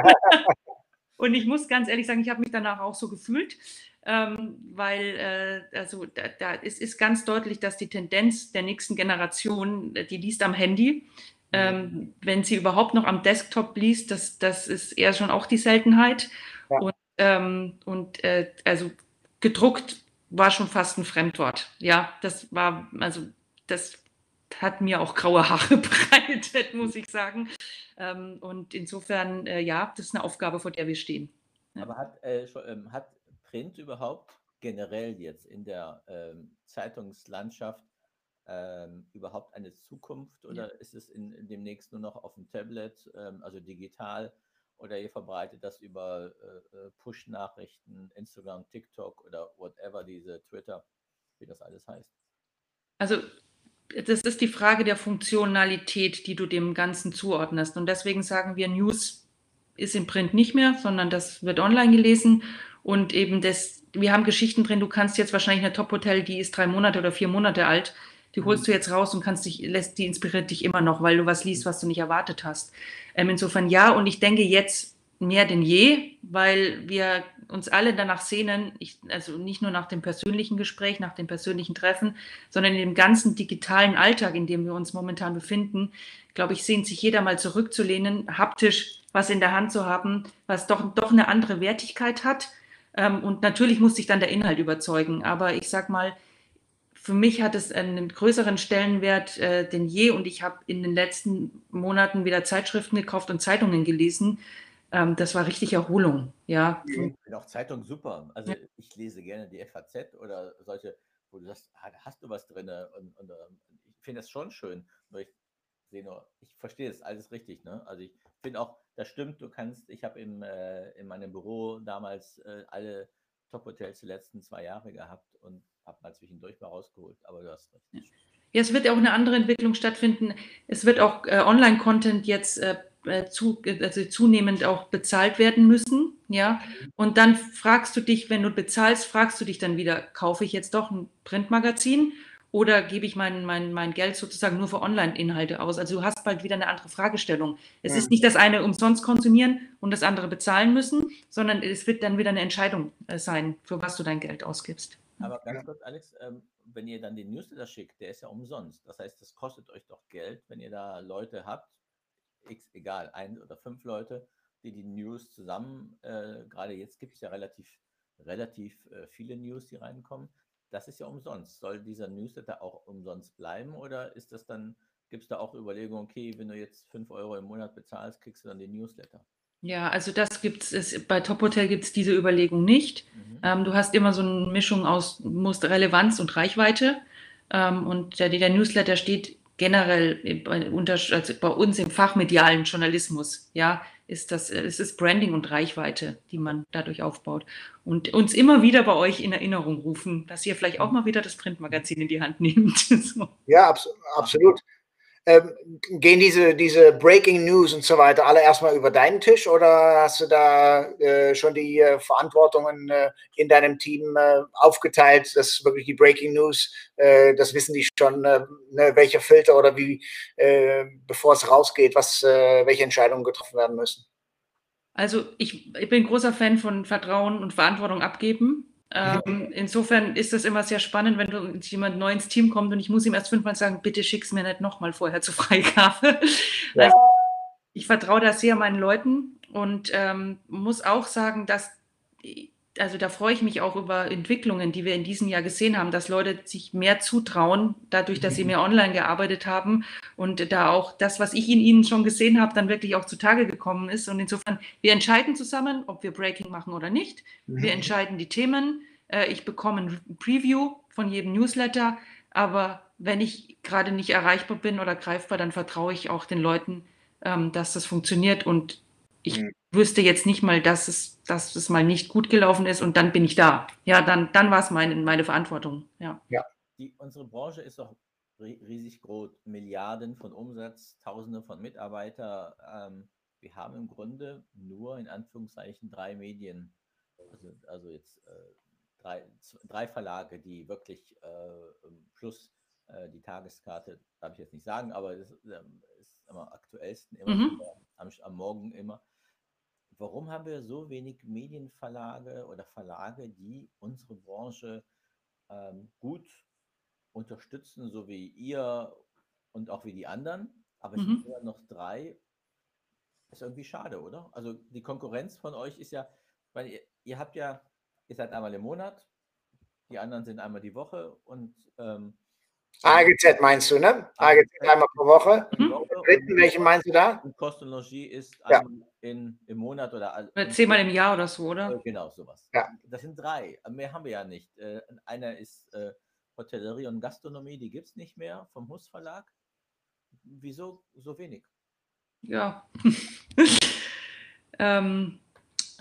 und ich muss ganz ehrlich sagen, ich habe mich danach auch so gefühlt ähm, weil äh, also da, da ist, ist, ganz deutlich, dass die Tendenz der nächsten Generation, die liest am Handy. Ähm, wenn sie überhaupt noch am Desktop liest, das, das ist eher schon auch die Seltenheit. Ja. Und, ähm, und äh, also gedruckt war schon fast ein Fremdwort. Ja, das war, also das hat mir auch graue Haare bereitet, muss ich sagen. Ähm, und insofern, äh, ja, das ist eine Aufgabe, vor der wir stehen. Ja. Aber hat, äh, schon, ähm, hat Print überhaupt generell jetzt in der ähm, Zeitungslandschaft ähm, überhaupt eine Zukunft oder ja. ist es in, in, demnächst nur noch auf dem Tablet, ähm, also digital, oder ihr verbreitet das über äh, äh, Push-Nachrichten, Instagram, TikTok oder whatever, diese Twitter, wie das alles heißt? Also das ist die Frage der Funktionalität, die du dem Ganzen zuordnest. Und deswegen sagen wir, News ist im Print nicht mehr, sondern das wird online gelesen. Und eben das, wir haben Geschichten drin, du kannst jetzt wahrscheinlich eine Top-Hotel, die ist drei Monate oder vier Monate alt, die holst mhm. du jetzt raus und kannst dich, lässt, die inspiriert dich immer noch, weil du was liest, was du nicht erwartet hast. Ähm, insofern ja, und ich denke jetzt mehr denn je, weil wir uns alle danach sehnen, ich, also nicht nur nach dem persönlichen Gespräch, nach dem persönlichen Treffen, sondern in dem ganzen digitalen Alltag, in dem wir uns momentan befinden, glaube ich, sehnt sich jeder mal zurückzulehnen, haptisch was in der Hand zu haben, was doch, doch eine andere Wertigkeit hat, ähm, und natürlich muss sich dann der Inhalt überzeugen. Aber ich sag mal, für mich hat es einen größeren Stellenwert äh, denn je. Und ich habe in den letzten Monaten wieder Zeitschriften gekauft und Zeitungen gelesen. Ähm, das war richtig Erholung. Ja. Ich finde auch Zeitung super. Also ja. ich lese gerne die FAZ oder solche, wo du sagst, ah, hast du was drin? Und, und ähm, ich finde das schon schön. Nur ich sehe nur, ich verstehe das alles richtig. Ne? Also ich finde auch, das stimmt, du kannst, ich habe äh, in meinem Büro damals äh, alle Top-Hotels die letzten zwei Jahre gehabt und habe mal zwischendurch mal rausgeholt, aber du hast recht. Ja, es wird auch eine andere Entwicklung stattfinden. Es wird auch äh, Online-Content jetzt äh, zu, also zunehmend auch bezahlt werden müssen. Ja, und dann fragst du dich, wenn du bezahlst, fragst du dich dann wieder, kaufe ich jetzt doch ein Printmagazin oder gebe ich mein, mein, mein Geld sozusagen nur für Online-Inhalte aus? Also du hast bald wieder eine andere Fragestellung. Es ja. ist nicht das eine umsonst konsumieren und das andere bezahlen müssen, sondern es wird dann wieder eine Entscheidung äh, sein, für was du dein Geld ausgibst. Aber ganz kurz, Alex, ähm, wenn ihr dann den Newsletter schickt, der ist ja umsonst. Das heißt, das kostet euch doch Geld, wenn ihr da Leute habt, x, egal, ein oder fünf Leute, die die News zusammen, äh, gerade jetzt gibt es ja relativ, relativ äh, viele News, die reinkommen das ist ja umsonst. Soll dieser Newsletter auch umsonst bleiben oder ist das dann, gibt es da auch Überlegungen, okay, wenn du jetzt 5 Euro im Monat bezahlst, kriegst du dann den Newsletter? Ja, also das gibt es, bei Top Hotel gibt es diese Überlegung nicht. Mhm. Ähm, du hast immer so eine Mischung aus musst Relevanz und Reichweite. Ähm, und der, der, Newsletter steht generell also bei uns im fachmedialen Journalismus, ja, ist das, es ist Branding und Reichweite, die man dadurch aufbaut. Und uns immer wieder bei euch in Erinnerung rufen, dass ihr vielleicht auch mal wieder das Printmagazin in die Hand nehmt. so. Ja, abs absolut. Ähm, gehen diese, diese Breaking News und so weiter alle erstmal über deinen Tisch oder hast du da äh, schon die äh, Verantwortungen äh, in deinem Team äh, aufgeteilt, dass wirklich die Breaking News, äh, das wissen die schon, äh, ne, welcher Filter oder wie, bevor es rausgeht, was, welche Entscheidungen getroffen werden müssen? Also ich, ich bin großer Fan von Vertrauen und Verantwortung abgeben. Ähm, insofern ist das immer sehr spannend, wenn du, jemand neu ins Team kommt und ich muss ihm erst fünfmal sagen, bitte schick's mir nicht nochmal vorher zur Freigabe. Ja. Also, ich vertraue da sehr meinen Leuten und ähm, muss auch sagen, dass also da freue ich mich auch über Entwicklungen, die wir in diesem Jahr gesehen haben, dass Leute sich mehr zutrauen, dadurch, dass sie mhm. mehr online gearbeitet haben und da auch das, was ich in ihnen schon gesehen habe, dann wirklich auch zutage gekommen ist. Und insofern, wir entscheiden zusammen, ob wir Breaking machen oder nicht. Wir mhm. entscheiden die Themen. Äh, ich bekomme ein Preview von jedem Newsletter, aber wenn ich gerade nicht erreichbar bin oder greifbar, dann vertraue ich auch den Leuten, ähm, dass das funktioniert und ich mhm. wüsste jetzt nicht mal, dass es, dass es mal nicht gut gelaufen ist und dann bin ich da. Ja, dann, dann war es meine, meine Verantwortung. Ja. ja. Die, unsere Branche ist doch riesig groß. Milliarden von Umsatz, Tausende von Mitarbeitern. Ähm, wir haben im Grunde nur in Anführungszeichen drei Medien, also, also jetzt äh, drei, drei Verlage, die wirklich äh, plus äh, die Tageskarte, darf ich jetzt nicht sagen, aber es ist, ähm, ist am aktuellsten immer mhm. am, am Morgen immer. Warum haben wir so wenig Medienverlage oder Verlage, die unsere Branche ähm, gut unterstützen, so wie ihr und auch wie die anderen? Aber es mhm. sind immer noch drei. Ist irgendwie schade, oder? Also die Konkurrenz von euch ist ja, weil ihr, ihr habt ja, ihr seid einmal im Monat, die anderen sind einmal die Woche und ähm, AGZ meinst du, ne? AGZ einmal pro Woche. Mhm. Dritten, welche meinst du da? Und Kost und Logis ist ja. in, im Monat oder, oder zehnmal im Jahr oder so, oder? Genau, sowas. Ja. Das sind drei. Mehr haben wir ja nicht. Äh, einer ist äh, Hotellerie und Gastronomie, die gibt es nicht mehr vom Hus Verlag. Wieso so wenig? Ja. ähm,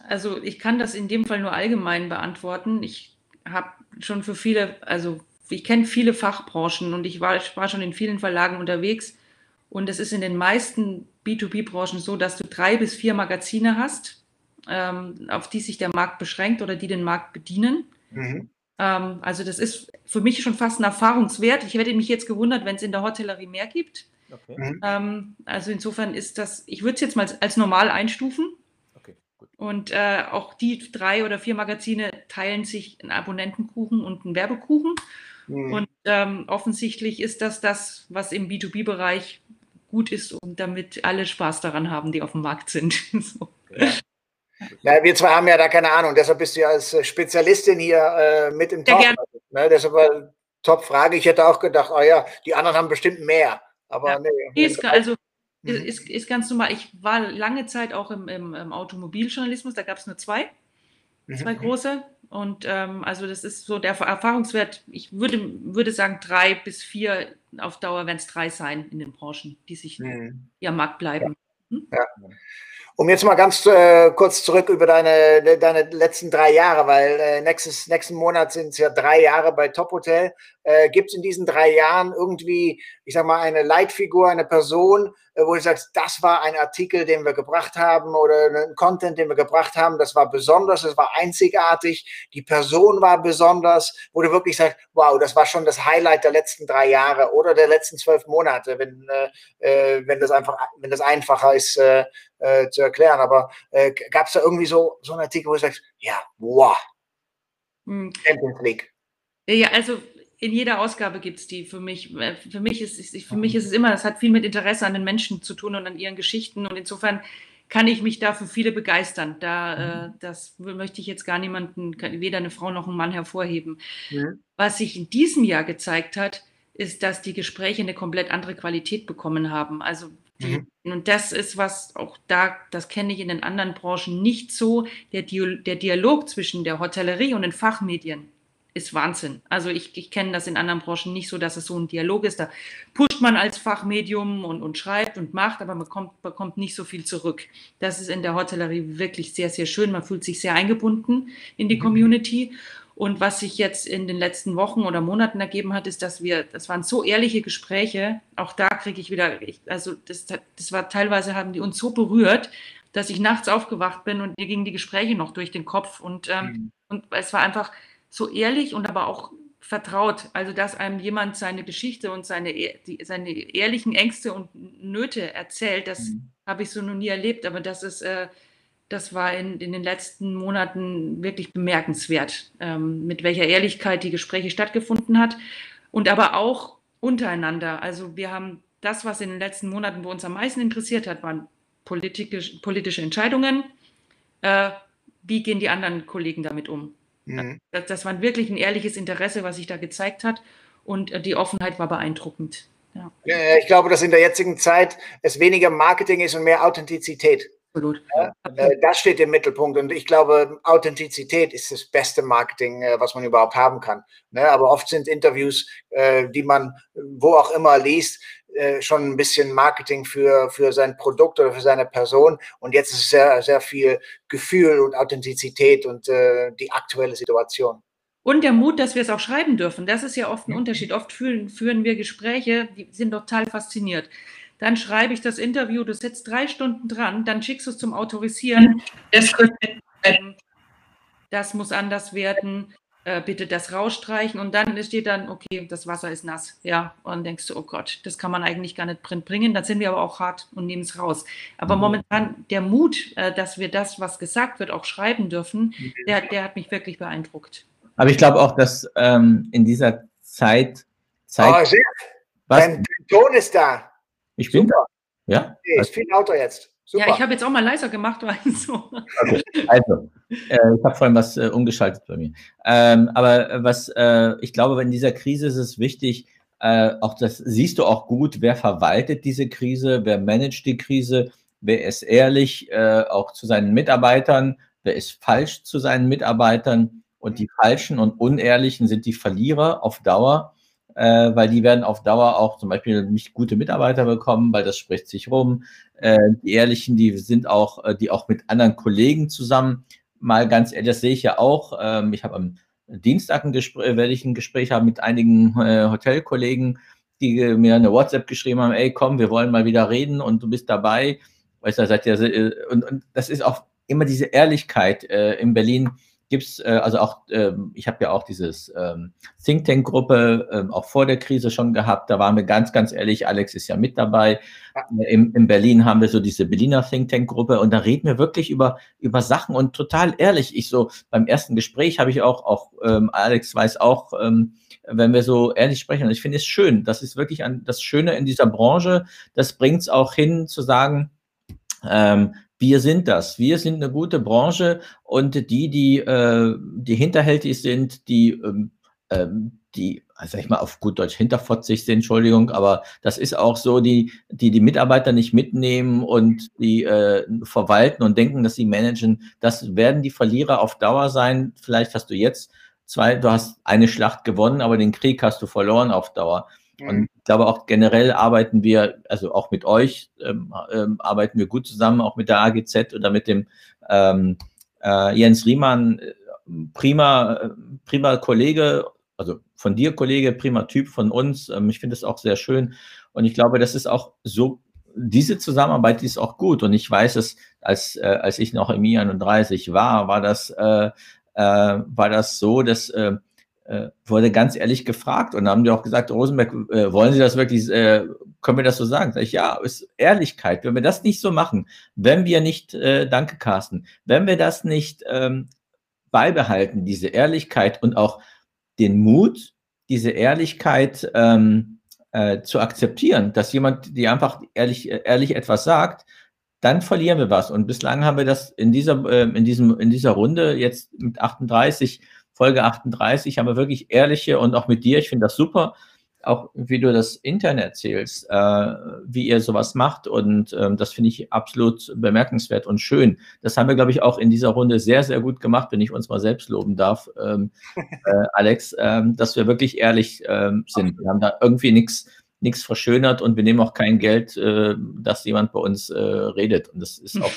also ich kann das in dem Fall nur allgemein beantworten. Ich habe schon für viele, also ich kenne viele Fachbranchen und ich war, ich war schon in vielen Verlagen unterwegs. Und es ist in den meisten B2B-Branchen so, dass du drei bis vier Magazine hast, ähm, auf die sich der Markt beschränkt oder die den Markt bedienen. Mhm. Ähm, also das ist für mich schon fast ein Erfahrungswert. Ich hätte mich jetzt gewundert, wenn es in der Hotellerie mehr gibt. Okay. Mhm. Ähm, also insofern ist das, ich würde es jetzt mal als normal einstufen. Okay, und äh, auch die drei oder vier Magazine teilen sich einen Abonnentenkuchen und einen Werbekuchen. Mhm. Und ähm, offensichtlich ist das das, was im B2B-Bereich gut ist und damit alle Spaß daran haben, die auf dem Markt sind. so. ja. wir zwei haben ja da keine Ahnung, deshalb bist du ja als Spezialistin hier äh, mit im Top. Ne, deshalb war Top-Frage. Ich hätte auch gedacht, oh ja, die anderen haben bestimmt mehr. Aber ja, nee. Ist, also mhm. ist, ist ganz normal. Ich war lange Zeit auch im, im, im Automobiljournalismus, da gab es nur zwei, mhm. zwei große. Und ähm, also das ist so der Erfahrungswert, ich würde, würde sagen, drei bis vier auf Dauer werden es drei sein in den Branchen, die sich mhm. am Markt bleiben. Hm? Ja. Um jetzt mal ganz äh, kurz zurück über deine, deine letzten drei Jahre, weil äh, nächstes, nächsten Monat sind es ja drei Jahre bei Top Hotel. Äh, Gibt es in diesen drei Jahren irgendwie, ich sag mal, eine Leitfigur, eine Person, äh, wo du sagst, das war ein Artikel, den wir gebracht haben oder ein Content, den wir gebracht haben, das war besonders, das war einzigartig, die Person war besonders, wo du wirklich sagst, wow, das war schon das Highlight der letzten drei Jahre oder der letzten zwölf Monate, wenn, äh, äh wenn das einfach, wenn das einfacher ist äh, äh, zu erklären. Aber äh, gab es da irgendwie so, so einen Artikel, wo du sagst, ja, wow, hm. Champions League. Ja, also in jeder Ausgabe gibt es die für mich. Äh, für mich, ist, für mich ist es immer, es hat viel mit Interesse an den Menschen zu tun und an ihren Geschichten. Und insofern kann ich mich da für viele begeistern. Da, äh, mhm. das möchte ich jetzt gar niemanden, weder eine Frau noch einen Mann hervorheben. Ja. Was sich in diesem Jahr gezeigt hat, ist, dass die Gespräche eine komplett andere Qualität bekommen haben. Also die, mhm. und das ist was auch da, das kenne ich in den anderen Branchen nicht so. Der, der Dialog zwischen der Hotellerie und den Fachmedien ist Wahnsinn. Also ich, ich kenne das in anderen Branchen nicht so, dass es so ein Dialog ist. Da pusht man als Fachmedium und, und schreibt und macht, aber man kommt, bekommt nicht so viel zurück. Das ist in der Hotellerie wirklich sehr, sehr schön. Man fühlt sich sehr eingebunden in die mhm. Community. Und was sich jetzt in den letzten Wochen oder Monaten ergeben hat, ist, dass wir, das waren so ehrliche Gespräche. Auch da kriege ich wieder, also das, das war teilweise haben die uns so berührt, dass ich nachts aufgewacht bin und mir gingen die Gespräche noch durch den Kopf und, ähm, mhm. und es war einfach, so ehrlich und aber auch vertraut. Also, dass einem jemand seine Geschichte und seine, die, seine ehrlichen Ängste und Nöte erzählt, das mhm. habe ich so noch nie erlebt. Aber das ist, äh, das war in, in den letzten Monaten wirklich bemerkenswert, ähm, mit welcher Ehrlichkeit die Gespräche stattgefunden hat. Und aber auch untereinander. Also, wir haben das, was in den letzten Monaten bei uns am meisten interessiert hat, waren politische, politische Entscheidungen. Äh, wie gehen die anderen Kollegen damit um? Mhm. Das, das, war wirklich ein ehrliches Interesse, was sich da gezeigt hat. Und äh, die Offenheit war beeindruckend. Ja. Ich glaube, dass in der jetzigen Zeit es weniger Marketing ist und mehr Authentizität. Absolut. Äh, das steht im Mittelpunkt und ich glaube, Authentizität ist das beste Marketing, äh, was man überhaupt haben kann. Ne, aber oft sind Interviews, die man wo auch immer liest, schon ein bisschen Marketing für, für sein Produkt oder für seine Person. Und jetzt ist es sehr, sehr viel Gefühl und Authentizität und die aktuelle Situation. Und der Mut, dass wir es auch schreiben dürfen. Das ist ja oft ein mhm. Unterschied. Oft führen, führen wir Gespräche, die sind total fasziniert dann schreibe ich das Interview, du sitzt drei Stunden dran, dann schickst du es zum Autorisieren. Das, das muss anders werden, äh, bitte das rausstreichen und dann steht dann, okay, das Wasser ist nass. Ja, und dann denkst du, oh Gott, das kann man eigentlich gar nicht bringen. Dann sind wir aber auch hart und nehmen es raus. Aber mhm. momentan der Mut, äh, dass wir das, was gesagt wird, auch schreiben dürfen, mhm. der, der hat mich wirklich beeindruckt. Aber ich glaube auch, dass ähm, in dieser Zeit zeigt. Oh, was, dein Ton ist da. Ich bin Super. da. Ja? Nee, ist viel lauter jetzt. Super. Ja, ich habe jetzt auch mal leiser gemacht, weil so. Okay. Also, äh, ich habe vorhin was äh, umgeschaltet bei mir. Ähm, aber äh, was äh, ich glaube, in dieser Krise ist es wichtig, äh, auch das siehst du auch gut, wer verwaltet diese Krise, wer managt die Krise, wer ist ehrlich äh, auch zu seinen Mitarbeitern, wer ist falsch zu seinen Mitarbeitern und die Falschen und Unehrlichen sind die Verlierer auf Dauer äh, weil die werden auf Dauer auch zum Beispiel nicht gute Mitarbeiter bekommen, weil das spricht sich rum. Äh, die Ehrlichen, die sind auch, äh, die auch mit anderen Kollegen zusammen, mal ganz ehrlich, das sehe ich ja auch. Ähm, ich habe am Dienstag ein Gespräch, werde ich ein Gespräch haben mit einigen äh, Hotelkollegen, die mir eine WhatsApp geschrieben haben, ey, komm, wir wollen mal wieder reden und du bist dabei. Weißt du, seid ihr, äh, und, und das ist auch immer diese Ehrlichkeit äh, in Berlin gibt es, äh, also auch, ähm, ich habe ja auch dieses ähm, Think Tank-Gruppe ähm, auch vor der Krise schon gehabt. Da waren wir ganz, ganz ehrlich, Alex ist ja mit dabei. Ja. In, in Berlin haben wir so diese Berliner Think Tank-Gruppe und da reden wir wirklich über, über Sachen und total ehrlich. Ich so, beim ersten Gespräch habe ich auch, auch ähm, Alex weiß auch, ähm, wenn wir so ehrlich sprechen. Und ich finde es schön. Das ist wirklich ein, das Schöne in dieser Branche. Das bringt es auch hin zu sagen, ähm, wir sind das. Wir sind eine gute Branche und die, die, äh, die hinterhältig sind, die, ähm, ähm, die, also sag ich mal, auf gut Deutsch hinterfotzig sind, Entschuldigung, aber das ist auch so, die, die die Mitarbeiter nicht mitnehmen und die äh, verwalten und denken, dass sie managen, das werden die Verlierer auf Dauer sein. Vielleicht hast du jetzt zwei, du hast eine Schlacht gewonnen, aber den Krieg hast du verloren auf Dauer. Und mhm. ich glaube auch generell arbeiten wir, also auch mit euch, ähm, ähm, arbeiten wir gut zusammen, auch mit der AGZ oder mit dem ähm, äh, Jens Riemann, äh, prima, äh, prima Kollege, also von dir Kollege, prima Typ von uns. Ähm, ich finde es auch sehr schön. Und ich glaube, das ist auch so, diese Zusammenarbeit die ist auch gut. Und ich weiß es, als, äh, als ich noch im I31 war, war das, äh, äh, war das so, dass äh, wurde ganz ehrlich gefragt und haben die auch gesagt, Rosenberg, äh, wollen Sie das wirklich, äh, können wir das so sagen? Sag ich, ja, ist Ehrlichkeit. Wenn wir das nicht so machen, wenn wir nicht, äh, danke Carsten, wenn wir das nicht ähm, beibehalten, diese Ehrlichkeit und auch den Mut, diese Ehrlichkeit ähm, äh, zu akzeptieren, dass jemand, die einfach ehrlich, ehrlich etwas sagt, dann verlieren wir was. Und bislang haben wir das in dieser, äh, in diesem, in dieser Runde jetzt mit 38 Folge 38 haben wir wirklich ehrliche und auch mit dir, ich finde das super, auch wie du das intern erzählst, äh, wie ihr sowas macht und ähm, das finde ich absolut bemerkenswert und schön. Das haben wir, glaube ich, auch in dieser Runde sehr, sehr gut gemacht, wenn ich uns mal selbst loben darf, ähm, äh, Alex, ähm, dass wir wirklich ehrlich ähm, sind. Wir haben da irgendwie nichts nichts verschönert und wir nehmen auch kein Geld, äh, dass jemand bei uns äh, redet. Und das ist auch.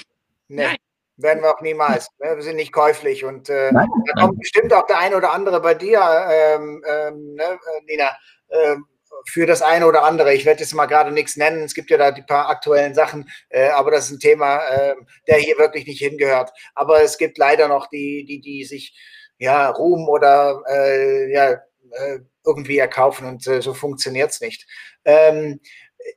Nee. Werden wir auch niemals. Ne? Wir sind nicht käuflich und äh, nein, da kommt bestimmt auch der eine oder andere bei dir, ähm, ähm, ne, äh, Nina, ähm, für das eine oder andere. Ich werde jetzt mal gerade nichts nennen. Es gibt ja da die paar aktuellen Sachen, äh, aber das ist ein Thema, äh, der hier wirklich nicht hingehört. Aber es gibt leider noch die, die, die sich ja ruhen oder äh, ja äh, irgendwie erkaufen und äh, so funktioniert es nicht. Ähm,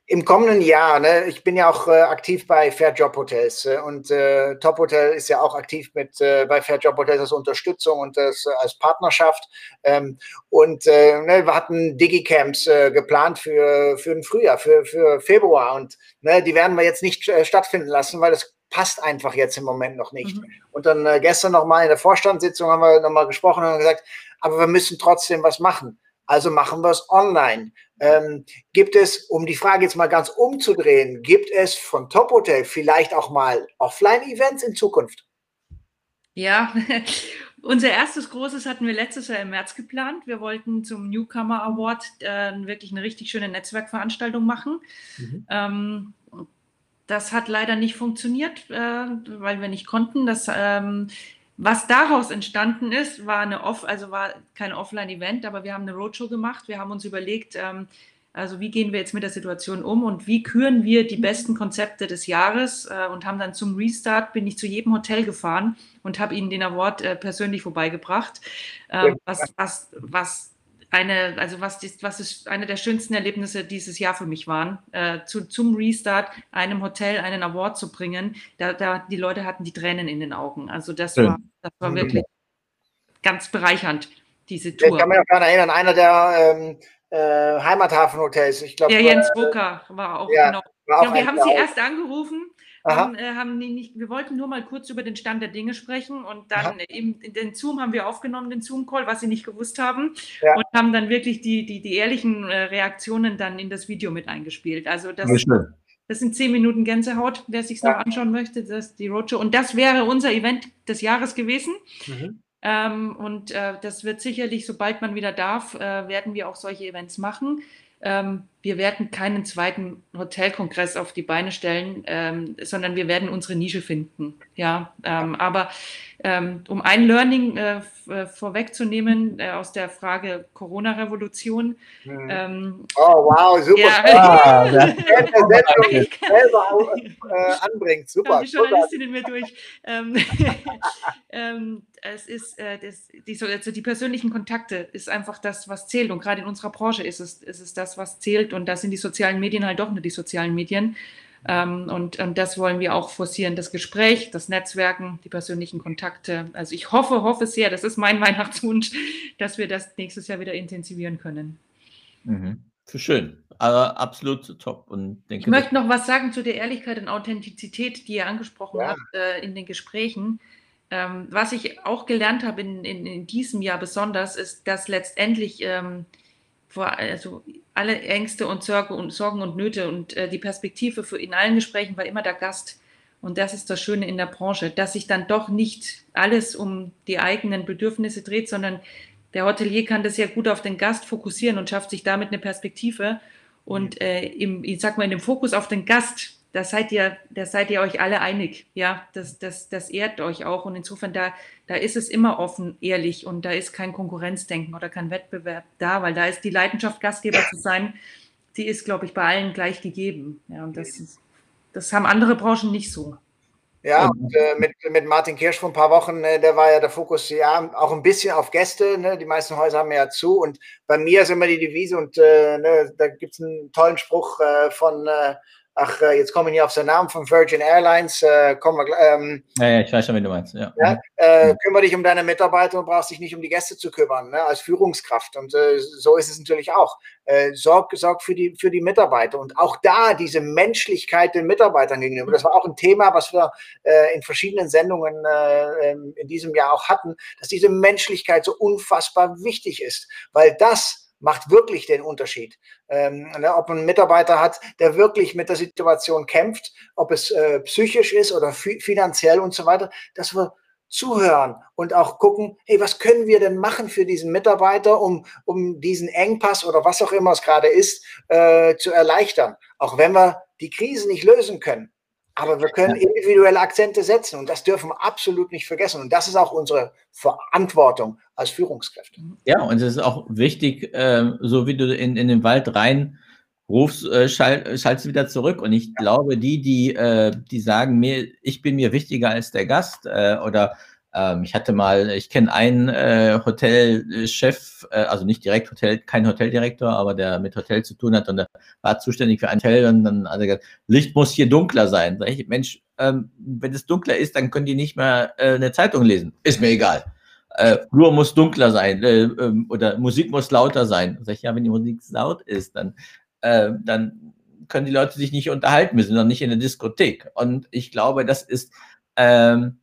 im kommenden Jahr, ne, ich bin ja auch äh, aktiv bei Fair Job Hotels äh, und äh, Top Hotel ist ja auch aktiv mit äh, bei Fair Job Hotels als Unterstützung und das, äh, als Partnerschaft. Ähm, und äh, ne, wir hatten Digicamps geplant für, für den Frühjahr, für, für Februar und ne, die werden wir jetzt nicht stattfinden lassen, weil das passt einfach jetzt im Moment noch nicht. Mhm. Und dann gestern nochmal in der Vorstandssitzung haben wir nochmal gesprochen und gesagt, aber wir müssen trotzdem was machen. also machen wir es online. Ähm, gibt es, um die Frage jetzt mal ganz umzudrehen, gibt es von Top Hotel vielleicht auch mal Offline-Events in Zukunft? Ja, unser erstes großes hatten wir letztes Jahr im März geplant. Wir wollten zum Newcomer Award äh, wirklich eine richtig schöne Netzwerkveranstaltung machen. Mhm. Ähm, das hat leider nicht funktioniert, äh, weil wir nicht konnten. Das, ähm, was daraus entstanden ist, war eine Off, also war kein Offline-Event, aber wir haben eine Roadshow gemacht. Wir haben uns überlegt, ähm, also wie gehen wir jetzt mit der Situation um und wie küren wir die besten Konzepte des Jahres äh, und haben dann zum Restart bin ich zu jedem Hotel gefahren und habe ihnen den Award äh, persönlich vorbeigebracht, äh, was, was, was eine, also was, die, was ist eine der schönsten Erlebnisse dieses Jahr für mich waren, äh, zu, zum Restart einem Hotel einen Award zu bringen. Da, da die Leute hatten die Tränen in den Augen. Also das Schön. war, das war wirklich ganz bereichernd diese Tour. Ich kann mich auch daran erinnern, einer der ähm, äh, Heimathafenhotels. Ich glaube, der Jens Rucker äh, war auch ja, genau. War auch genau wir haben sie erst angerufen. Haben, äh, haben nicht, wir wollten nur mal kurz über den Stand der Dinge sprechen und dann im, den Zoom haben wir aufgenommen, den Zoom-Call, was sie nicht gewusst haben ja. und haben dann wirklich die, die, die ehrlichen äh, Reaktionen dann in das Video mit eingespielt. Also das, das sind zehn Minuten Gänsehaut, wer sich ja. noch anschauen möchte, das ist die Roadshow. Und das wäre unser Event des Jahres gewesen. Mhm. Ähm, und äh, das wird sicherlich, sobald man wieder darf, äh, werden wir auch solche Events machen. Ähm, wir werden keinen zweiten Hotelkongress auf die Beine stellen, ähm, sondern wir werden unsere Nische finden. Ja, ähm, aber ähm, um ein Learning äh, äh, vorwegzunehmen äh, aus der Frage Corona-Revolution. Mhm. Ähm, oh, wow, super. Ja, ah, ja. selber äh, anbringt. Super. Die Journalistinnen mir durch. Ähm, ähm, es ist äh, das, die, also die persönlichen Kontakte ist einfach das, was zählt. Und gerade in unserer Branche ist es, ist es das, was zählt. Und da sind die sozialen Medien halt doch nur die sozialen Medien. Ähm, und, und das wollen wir auch forcieren, das Gespräch, das Netzwerken, die persönlichen Kontakte. Also ich hoffe, hoffe sehr, das ist mein Weihnachtswunsch, dass wir das nächstes Jahr wieder intensivieren können. Mhm. Schön, aber absolut top. Und denke, ich möchte noch was sagen zu der Ehrlichkeit und Authentizität, die ihr angesprochen ja. habt äh, in den Gesprächen. Ähm, was ich auch gelernt habe in, in, in, diesem Jahr besonders, ist, dass letztendlich ähm, vor, also alle Ängste und Sorgen und, Sorgen und Nöte und äh, die Perspektive für in allen Gesprächen war immer der Gast. Und das ist das Schöne in der Branche, dass sich dann doch nicht alles um die eigenen Bedürfnisse dreht, sondern der Hotelier kann das sehr gut auf den Gast fokussieren und schafft sich damit eine Perspektive. Und mhm. äh, im, ich sag mal, in dem Fokus auf den Gast da seid ihr, da seid ihr euch alle einig. Ja, das, das, das ehrt euch auch. Und insofern, da, da ist es immer offen, ehrlich und da ist kein Konkurrenzdenken oder kein Wettbewerb da, weil da ist die Leidenschaft, Gastgeber zu sein, die ist, glaube ich, bei allen gleich gegeben. Ja, und das, das haben andere Branchen nicht so. Ja, und äh, mit, mit Martin Kirsch vor ein paar Wochen, äh, der war ja der Fokus ja auch ein bisschen auf Gäste. Ne? Die meisten Häuser haben ja zu. Und bei mir ist immer die Devise und äh, ne, da gibt es einen tollen Spruch äh, von äh, ach, äh, jetzt kommen wir nicht auf den Namen von Virgin Airlines, äh, kommen wir, ähm, ja, ja, ich weiß schon, wie du meinst. Ja. ja äh, kümmere dich um deine Mitarbeiter und brauchst dich nicht um die Gäste zu kümmern, ne, als Führungskraft. Und äh, so ist es natürlich auch. Äh, sorg, sorg für, die, für die Mitarbeiter. Und auch da diese Menschlichkeit den Mitarbeitern gegenüber. Das war auch ein Thema, was wir äh, in verschiedenen Sendungen ähm, in diesem Jahr auch hatten, dass diese Menschlichkeit so unfassbar wichtig ist. Weil das macht wirklich den Unterschied. Ähm, ne, ob man einen Mitarbeiter hat, der wirklich mit der Situation kämpft, ob es äh, psychisch ist oder finanziell und so weiter, dass wir zuhören und auch gucken, hey, was können wir denn machen für diesen Mitarbeiter, um, um diesen Engpass oder was auch immer es gerade ist, äh, zu erleichtern. Auch wenn wir die Krise nicht lösen können. Aber wir können individuelle Akzente setzen und das dürfen wir absolut nicht vergessen. Und das ist auch unsere Verantwortung als Führungskräfte. Ja, und es ist auch wichtig, äh, so wie du in, in den Wald rein rufst, äh, schall, schaltest wieder zurück. Und ich ja. glaube, die, die, äh, die sagen mir, ich bin mir wichtiger als der Gast äh, oder ähm, ich hatte mal, ich kenne einen äh, Hotelchef, äh, also nicht direkt Hotel, kein Hoteldirektor, aber der mit Hotel zu tun hat und der war zuständig für ein Hotel und dann hat er gesagt, Licht muss hier dunkler sein. Sag ich, Mensch, ähm, wenn es dunkler ist, dann können die nicht mehr äh, eine Zeitung lesen. Ist mir egal. Äh, Flur muss dunkler sein äh, ähm, oder Musik muss lauter sein. Sag ich, ja, wenn die Musik laut ist, dann, äh, dann können die Leute sich nicht unterhalten, wir sind noch nicht in der Diskothek. Und ich glaube, das ist ähm,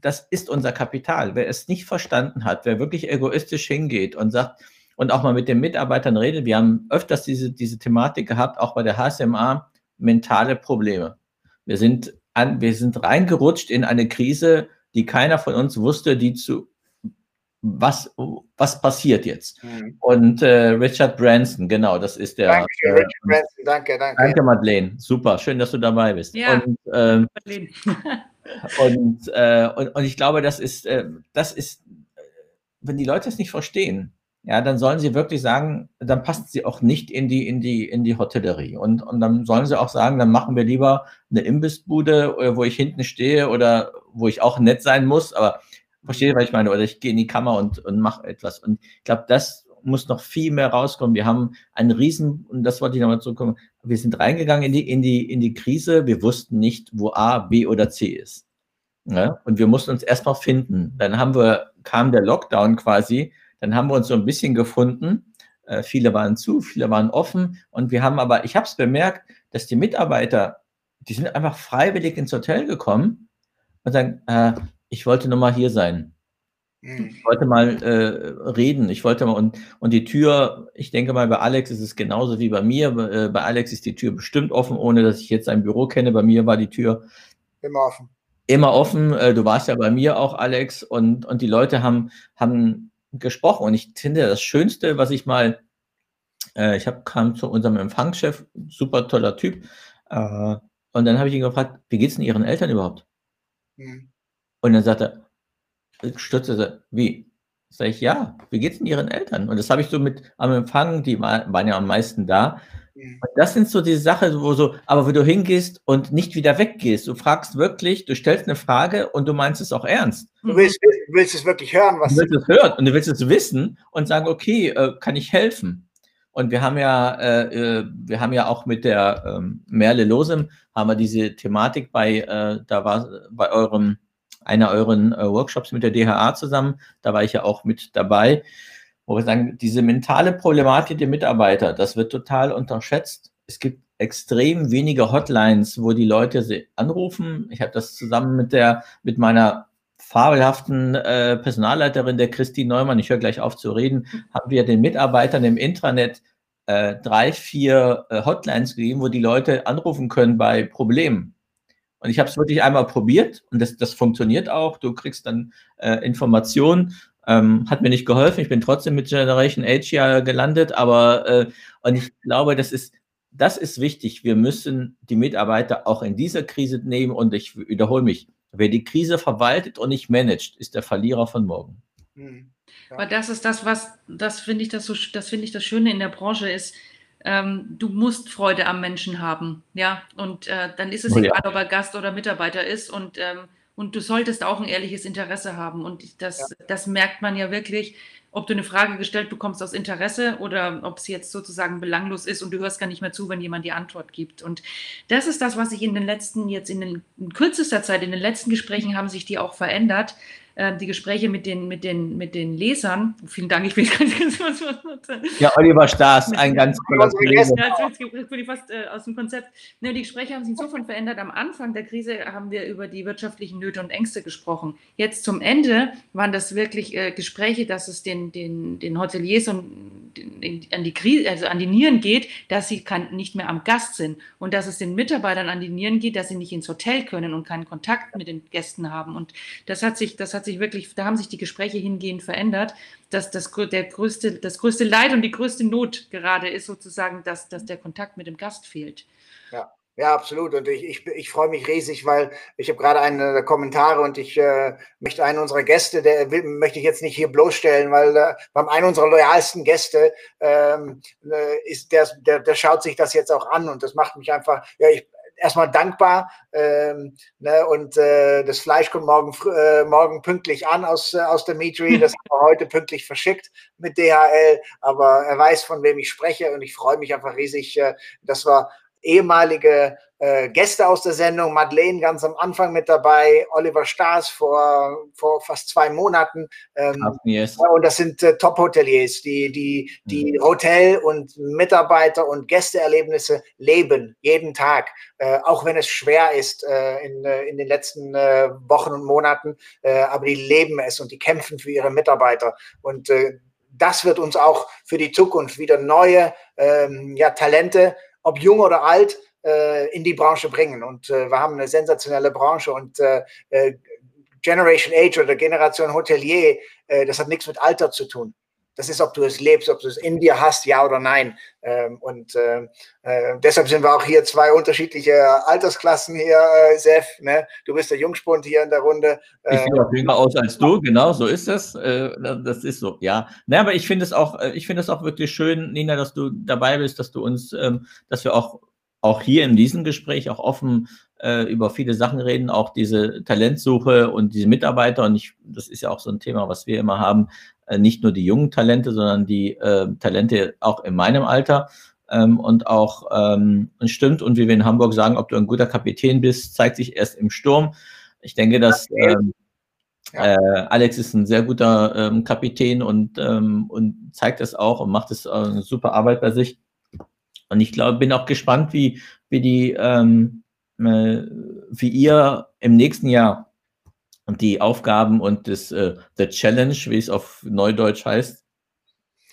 das ist unser Kapital. Wer es nicht verstanden hat, wer wirklich egoistisch hingeht und sagt, und auch mal mit den Mitarbeitern redet. Wir haben öfters diese, diese Thematik gehabt, auch bei der HSMA, mentale Probleme. Wir sind, an, wir sind reingerutscht in eine Krise, die keiner von uns wusste, die zu was, was passiert jetzt? Mhm. Und äh, Richard Branson, genau, das ist der. Danke, äh, Richard Branson, danke, danke. Danke, Madeleine. Super, schön, dass du dabei bist. Ja, und, ähm, und, äh, und, und, ich glaube, das ist, äh, das ist, wenn die Leute es nicht verstehen, ja, dann sollen sie wirklich sagen, dann passen sie auch nicht in die, in die, in die Hotellerie. Und, und dann sollen sie auch sagen, dann machen wir lieber eine Imbissbude, äh, wo ich hinten stehe oder wo ich auch nett sein muss, aber Verstehe, was ich meine? Oder ich gehe in die Kammer und, und mache etwas. Und ich glaube, das muss noch viel mehr rauskommen. Wir haben einen Riesen, und das wollte ich nochmal zurückkommen, wir sind reingegangen in die, in, die, in die Krise, wir wussten nicht, wo A, B oder C ist. Ja? Und wir mussten uns erstmal finden. Dann haben wir, kam der Lockdown quasi, dann haben wir uns so ein bisschen gefunden. Äh, viele waren zu, viele waren offen. Und wir haben aber, ich habe es bemerkt, dass die Mitarbeiter, die sind einfach freiwillig ins Hotel gekommen und sagen, äh, ich wollte nur mal hier sein. Hm. Ich wollte mal äh, reden. Ich wollte mal und, und die Tür, ich denke mal, bei Alex ist es genauso wie bei mir. Äh, bei Alex ist die Tür bestimmt offen, ohne dass ich jetzt sein Büro kenne. Bei mir war die Tür immer offen. Immer offen. Äh, du warst ja bei mir auch, Alex, und, und die Leute haben, haben gesprochen. Und ich finde, das Schönste, was ich mal, äh, ich hab, kam zu unserem Empfangschef, super toller Typ, äh, und dann habe ich ihn gefragt, wie geht es denn Ihren Eltern überhaupt? Mhm. Und dann sagt er, stürzte er, wie? Sag ich, ja, wie geht's denn Ihren Eltern? Und das habe ich so mit am Empfang, die waren ja am meisten da. Und das sind so die Sachen, wo so, aber wo du hingehst und nicht wieder weggehst. Du fragst wirklich, du stellst eine Frage und du meinst es auch ernst. Du willst, willst es wirklich hören, was du willst es hören und du willst es wissen und sagen, okay, äh, kann ich helfen? Und wir haben ja, äh, äh, wir haben ja auch mit der ähm, Merle Losem haben wir diese Thematik bei, äh, da war bei eurem einer euren äh, Workshops mit der DHA zusammen. Da war ich ja auch mit dabei, wo wir sagen, diese mentale Problematik der Mitarbeiter, das wird total unterschätzt. Es gibt extrem wenige Hotlines, wo die Leute sie anrufen. Ich habe das zusammen mit der, mit meiner fabelhaften äh, Personalleiterin, der Christine Neumann, ich höre gleich auf zu reden, haben wir den Mitarbeitern im Intranet äh, drei, vier äh, Hotlines gegeben, wo die Leute anrufen können bei Problemen. Und ich habe es wirklich einmal probiert und das, das funktioniert auch. Du kriegst dann äh, Informationen. Ähm, hat mir nicht geholfen. Ich bin trotzdem mit Generation Age ja gelandet, aber äh, und ich glaube, das ist das ist wichtig. Wir müssen die Mitarbeiter auch in dieser Krise nehmen und ich wiederhole mich. Wer die Krise verwaltet und nicht managt, ist der Verlierer von morgen. Hm, ja. Aber das ist das, was, das finde ich das so, das finde ich das Schöne in der Branche ist, ähm, du musst Freude am Menschen haben. Ja, und äh, dann ist es oh, egal, ja. ob er Gast oder Mitarbeiter ist und, ähm, und du solltest auch ein ehrliches Interesse haben. Und das, ja. das merkt man ja wirklich, ob du eine Frage gestellt bekommst aus Interesse oder ob sie jetzt sozusagen belanglos ist und du hörst gar nicht mehr zu, wenn jemand die Antwort gibt. Und das ist das, was sich in den letzten, jetzt in, den, in kürzester Zeit, in den letzten Gesprächen haben sich die auch verändert. Äh, die Gespräche mit den, mit, den, mit den Lesern. Vielen Dank, ich bin ganz Ja, Oliver Staas, ein ganz Kollege. Ja, jetzt bin ich fast äh, aus dem Konzept. Ne, die Gespräche haben sich insofern verändert. Am Anfang der Krise haben wir über die wirtschaftlichen Nöte und Ängste gesprochen. Jetzt zum Ende waren das wirklich äh, Gespräche, dass es den, den, den Hoteliers und den, an, die Krise, also an die Nieren geht, dass sie kann, nicht mehr am Gast sind und dass es den Mitarbeitern an die Nieren geht, dass sie nicht ins Hotel können und keinen Kontakt mit den Gästen haben. Und das hat sich, das hat sich sich wirklich, da haben sich die Gespräche hingehend verändert, dass das, der größte, das größte Leid und die größte Not gerade ist sozusagen, dass, dass der Kontakt mit dem Gast fehlt. Ja. Ja, absolut. Und ich, ich, ich freue mich riesig, weil ich habe gerade eine Kommentare und ich äh, möchte einen unserer Gäste, der will, möchte ich jetzt nicht hier bloßstellen, weil äh, beim einen unserer loyalsten Gäste ähm, äh, ist der, der, der schaut sich das jetzt auch an und das macht mich einfach, ja, ich, erstmal dankbar. Ähm, ne, und äh, das Fleisch kommt morgen, äh, morgen pünktlich an aus, äh, aus der Meatery. Das haben wir heute pünktlich verschickt mit DHL. Aber er weiß, von wem ich spreche und ich freue mich einfach riesig, äh, dass wir ehemalige äh, Gäste aus der Sendung, Madeleine ganz am Anfang mit dabei, Oliver Staas vor, vor fast zwei Monaten. Ähm, yes. Und das sind äh, Top-Hoteliers, die, die, die mhm. Hotel- und Mitarbeiter- und Gästeerlebnisse leben, jeden Tag. Äh, auch wenn es schwer ist äh, in, äh, in den letzten äh, Wochen und Monaten, aber die leben es und die kämpfen für ihre Mitarbeiter. Und das wird uns auch für die Zukunft wieder neue ähm, ja, Talente, ob jung oder alt, äh, in die Branche bringen. Und äh, wir haben eine sensationelle Branche und äh, Generation Age oder Generation Hotelier, das hat nichts mit Alter zu tun. Das ist, ob du es lebst, ob du es in dir hast, ja oder nein. Ähm, und äh, äh, deshalb sind wir auch hier zwei unterschiedliche Altersklassen hier, äh, Sef. Ne? Du bist der Jungspund hier in der Runde. ich sehe auch jünger aus als du, genau, so ist es. Äh, das ist so, ja. Ne, aber ich finde es auch, äh, ich finde es auch wirklich schön, Nina, dass du dabei bist, dass du uns, ähm, dass wir auch auch hier in diesem Gespräch auch offen äh, über viele Sachen reden, auch diese Talentsuche und diese Mitarbeiter. Und ich, das ist ja auch so ein Thema, was wir immer haben, äh, nicht nur die jungen Talente, sondern die äh, Talente auch in meinem Alter. Ähm, und auch ähm, stimmt, und wie wir in Hamburg sagen, ob du ein guter Kapitän bist, zeigt sich erst im Sturm. Ich denke, dass ähm, äh, Alex ist ein sehr guter ähm, Kapitän und, ähm, und zeigt es auch und macht es äh, eine super Arbeit bei sich. Und ich glaube, bin auch gespannt, wie, wie die, ähm, äh, wie ihr im nächsten Jahr und die Aufgaben und das äh, The Challenge, wie es auf Neudeutsch heißt,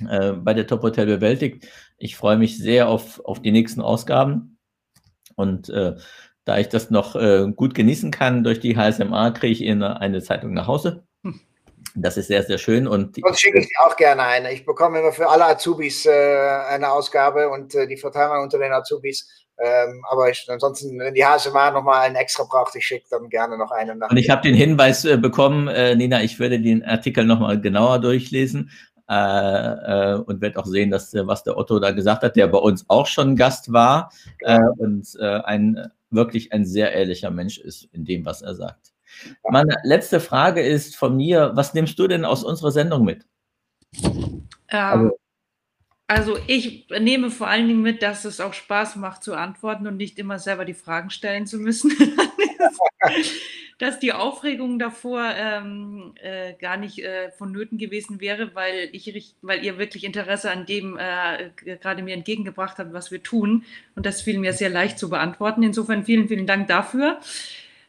äh, bei der Top Hotel bewältigt. Ich freue mich sehr auf, auf die nächsten Ausgaben. Und äh, da ich das noch äh, gut genießen kann durch die HSMA, kriege ich eine, eine Zeitung nach Hause. Hm. Das ist sehr, sehr schön. Und Sonst schicke ich dir auch gerne eine. Ich bekomme immer für alle Azubis äh, eine Ausgabe und äh, die verteilen wir unter den Azubis. Ähm, aber ich, ansonsten, wenn die HSMA nochmal einen extra braucht, ich schicke dann gerne noch einen. Nach und ich habe den Hinweis äh, bekommen, äh, Nina, ich würde den Artikel nochmal genauer durchlesen. Äh, äh, und werde auch sehen, dass was der Otto da gesagt hat, der bei uns auch schon Gast war genau. und ein wirklich ein sehr ehrlicher Mensch ist in dem, was er sagt. Meine letzte Frage ist von mir, was nimmst du denn aus unserer Sendung mit? Ähm, also, also, ich nehme vor allen Dingen mit, dass es auch Spaß macht zu antworten und nicht immer selber die Fragen stellen zu müssen. dass die Aufregung davor ähm, äh, gar nicht äh, vonnöten gewesen wäre, weil, ich, weil ihr wirklich Interesse an dem äh, gerade mir entgegengebracht habt, was wir tun. Und das fiel mir sehr leicht zu beantworten. Insofern vielen, vielen Dank dafür.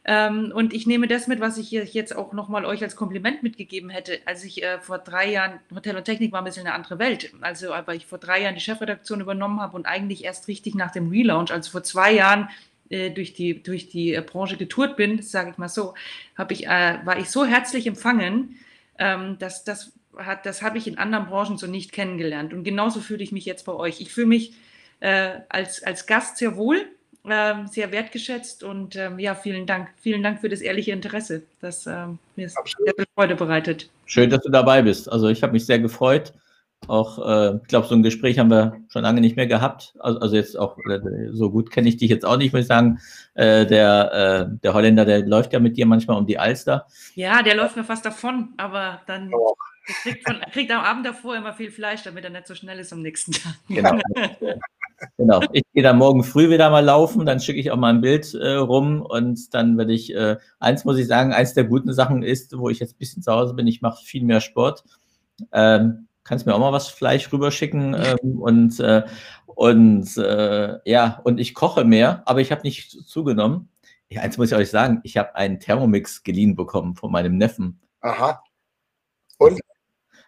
Ähm, und ich nehme das mit, was ich jetzt auch nochmal euch als Kompliment mitgegeben hätte. Als ich äh, vor drei Jahren, Hotel und Technik war ein bisschen eine andere Welt. Also, aber ich vor drei Jahren die Chefredaktion übernommen habe und eigentlich erst richtig nach dem Relaunch, also vor zwei Jahren äh, durch die, durch die äh, Branche getourt bin, sage ich mal so, habe ich, äh, war ich so herzlich empfangen, ähm, dass das das habe ich in anderen Branchen so nicht kennengelernt. Und genauso fühle ich mich jetzt bei euch. Ich fühle mich als, als Gast sehr wohl ähm, sehr wertgeschätzt und ähm, ja, vielen Dank. Vielen Dank für das ehrliche Interesse. Das ähm, mir ist sehr viel Freude bereitet. Schön, dass du dabei bist. Also ich habe mich sehr gefreut. Auch, äh, ich glaube, so ein Gespräch haben wir schon lange nicht mehr gehabt. Also, also jetzt auch, äh, so gut kenne ich dich jetzt auch nicht, muss ich sagen. Äh, der, äh, der Holländer, der läuft ja mit dir manchmal um die Alster. Ja, der läuft mir fast davon, aber dann oh. kriegt, von, kriegt am Abend davor immer viel Fleisch, damit er nicht so schnell ist am nächsten Tag. Genau. Genau. Ich gehe dann morgen früh wieder mal laufen, dann schicke ich auch mal ein Bild äh, rum und dann werde ich, äh, eins muss ich sagen, eins der guten Sachen ist, wo ich jetzt ein bisschen zu Hause bin, ich mache viel mehr Sport. Ähm, kannst mir auch mal was Fleisch rüberschicken ähm, und, äh, und äh, ja, und ich koche mehr, aber ich habe nicht zugenommen. Ja, eins muss ich euch sagen, ich habe einen Thermomix geliehen bekommen von meinem Neffen. Aha. Und?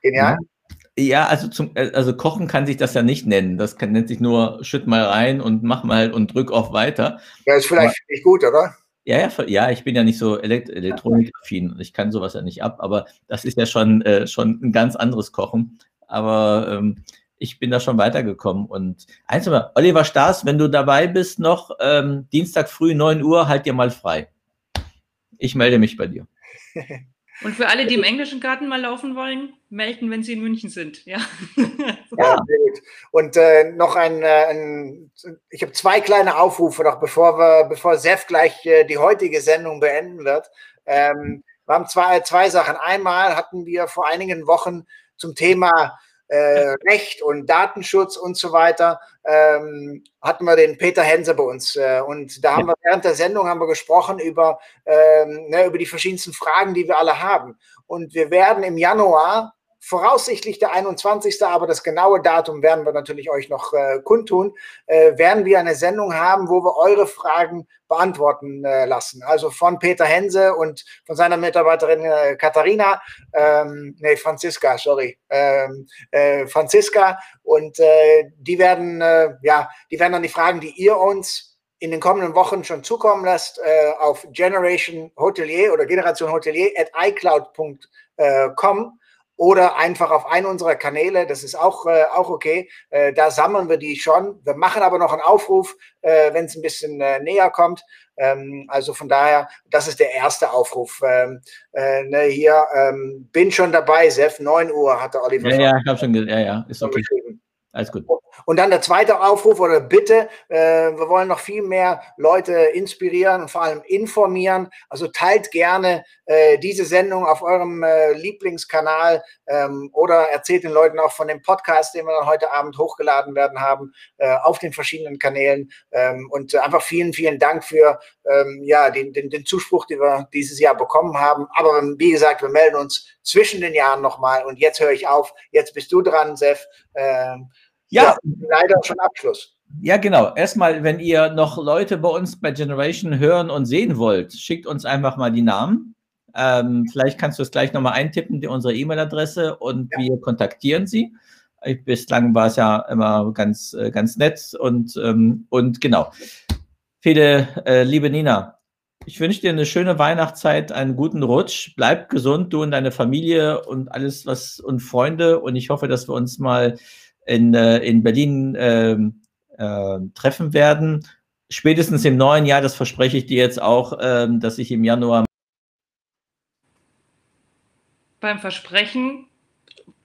Genial. Ja. Ja, also zum, äh, also kochen kann sich das ja nicht nennen. Das kann, nennt sich nur schütt mal rein und mach mal und drück auf weiter. Ja, ist vielleicht aber, nicht gut, oder? Ja, ja, ja, ich bin ja nicht so Elekt elektronikaffin. Ich kann sowas ja nicht ab, aber das ist ja schon, äh, schon ein ganz anderes Kochen. Aber ähm, ich bin da schon weitergekommen. Und eins mal, Oliver Staas, wenn du dabei bist noch, ähm, Dienstag früh 9 Uhr, halt dir mal frei. Ich melde mich bei dir. Und für alle, die im englischen Garten mal laufen wollen, melden, wenn sie in München sind. Ja, ja. Und äh, noch ein, äh, ein ich habe zwei kleine Aufrufe noch, bevor wir, bevor Sef gleich äh, die heutige Sendung beenden wird. Ähm, wir haben zwei, zwei Sachen. Einmal hatten wir vor einigen Wochen zum Thema äh, Recht und Datenschutz und so weiter, ähm, hatten wir den Peter Hense bei uns. Äh, und da haben wir während der Sendung haben wir gesprochen über, ähm, ne, über die verschiedensten Fragen, die wir alle haben. Und wir werden im Januar voraussichtlich der 21. Aber das genaue Datum werden wir natürlich euch noch äh, kundtun. Äh, werden wir eine Sendung haben, wo wir eure Fragen beantworten äh, lassen. Also von Peter Hense und von seiner Mitarbeiterin äh, Katharina, ähm, nee, Franziska, sorry, ähm, äh, Franziska. Und äh, die werden, äh, ja, die werden dann die Fragen, die ihr uns in den kommenden Wochen schon zukommen lasst, äh, auf Generation Hotelier oder Generation Hotelier at iCloud.com oder einfach auf einen unserer Kanäle, das ist auch, äh, auch okay. Äh, da sammeln wir die schon. Wir machen aber noch einen Aufruf, äh, wenn es ein bisschen äh, näher kommt. Ähm, also von daher, das ist der erste Aufruf. Ähm, äh, ne, hier ähm, bin schon dabei, Sef, 9 Uhr hatte Oliver. Ja, ja, ich habe schon gesagt, ja, ja, ist okay. Alles gut. Und dann der zweite Aufruf oder Bitte, äh, wir wollen noch viel mehr Leute inspirieren und vor allem informieren. Also teilt gerne äh, diese Sendung auf eurem äh, Lieblingskanal ähm, oder erzählt den Leuten auch von dem Podcast, den wir dann heute Abend hochgeladen werden haben, äh, auf den verschiedenen Kanälen. Ähm, und einfach vielen, vielen Dank für ähm, ja, den, den, den Zuspruch, den wir dieses Jahr bekommen haben. Aber wie gesagt, wir melden uns zwischen den Jahren nochmal. Und jetzt höre ich auf. Jetzt bist du dran, Sef. Ähm, ja, ja, leider schon Abschluss. Ja, genau. Erstmal, wenn ihr noch Leute bei uns bei Generation hören und sehen wollt, schickt uns einfach mal die Namen. Ähm, vielleicht kannst du es gleich nochmal eintippen, die, unsere E-Mail-Adresse und ja. wir kontaktieren sie. Bislang war es ja immer ganz, äh, ganz nett und, ähm, und genau. Fede, äh, liebe Nina, ich wünsche dir eine schöne Weihnachtszeit, einen guten Rutsch. Bleib gesund, du und deine Familie und alles, was und Freunde. Und ich hoffe, dass wir uns mal in, äh, in Berlin äh, äh, treffen werden. Spätestens im neuen Jahr, das verspreche ich dir jetzt auch, ähm, dass ich im Januar. Beim Versprechen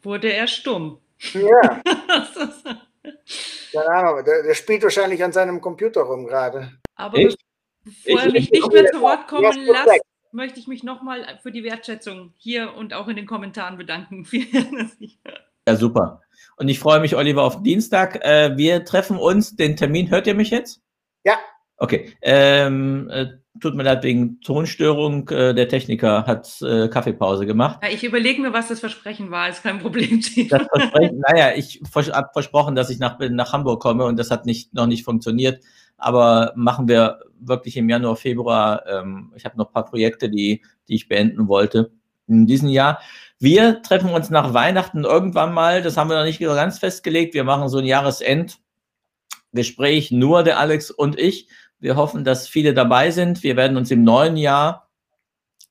wurde er stumm. Ja. Keine Ahnung, der, der, spielt wahrscheinlich an seinem Computer rum gerade. Aber ich? Bevor er mich nicht mehr zu Wort kommen lässt, möchte ich mich nochmal für die Wertschätzung hier und auch in den Kommentaren bedanken. ja, super. Und ich freue mich, Oliver, auf Dienstag. Äh, wir treffen uns. Den Termin hört ihr mich jetzt? Ja. Okay. Ähm, äh, tut mir leid wegen Tonstörung. Äh, der Techniker hat äh, Kaffeepause gemacht. Ja, ich überlege mir, was das Versprechen war. Ist kein Problem. Das Versprechen, naja, ich habe versprochen, dass ich nach, nach Hamburg komme und das hat nicht, noch nicht funktioniert. Aber machen wir wirklich im Januar, Februar. Ähm, ich habe noch ein paar Projekte, die, die ich beenden wollte in diesem Jahr. Wir treffen uns nach Weihnachten irgendwann mal, das haben wir noch nicht ganz festgelegt. Wir machen so ein Jahresendgespräch, nur der Alex und ich. Wir hoffen, dass viele dabei sind. Wir werden uns im neuen Jahr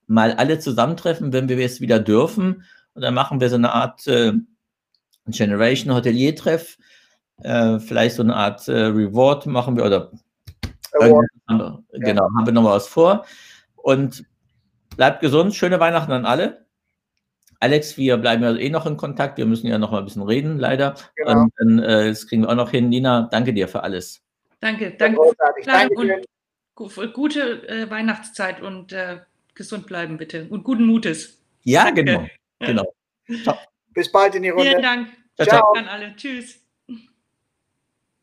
mal alle zusammentreffen, wenn wir es wieder dürfen. Und dann machen wir so eine Art äh, Generation Hotelier-Treff. Äh, vielleicht so eine Art äh, Reward machen wir oder Award. genau, haben wir noch was vor. Und bleibt gesund, schöne Weihnachten an alle. Alex, wir bleiben ja eh noch in Kontakt. Wir müssen ja noch mal ein bisschen reden, leider. Genau. Und dann, äh, das kriegen wir auch noch hin. Nina, danke dir für alles. Danke, danke. danke und gute äh, Weihnachtszeit und äh, gesund bleiben bitte und guten Mutes. Ja, danke. genau. genau. Ciao. Bis bald in die Runde. Vielen Dank. Ciao, ciao. an alle. Tschüss.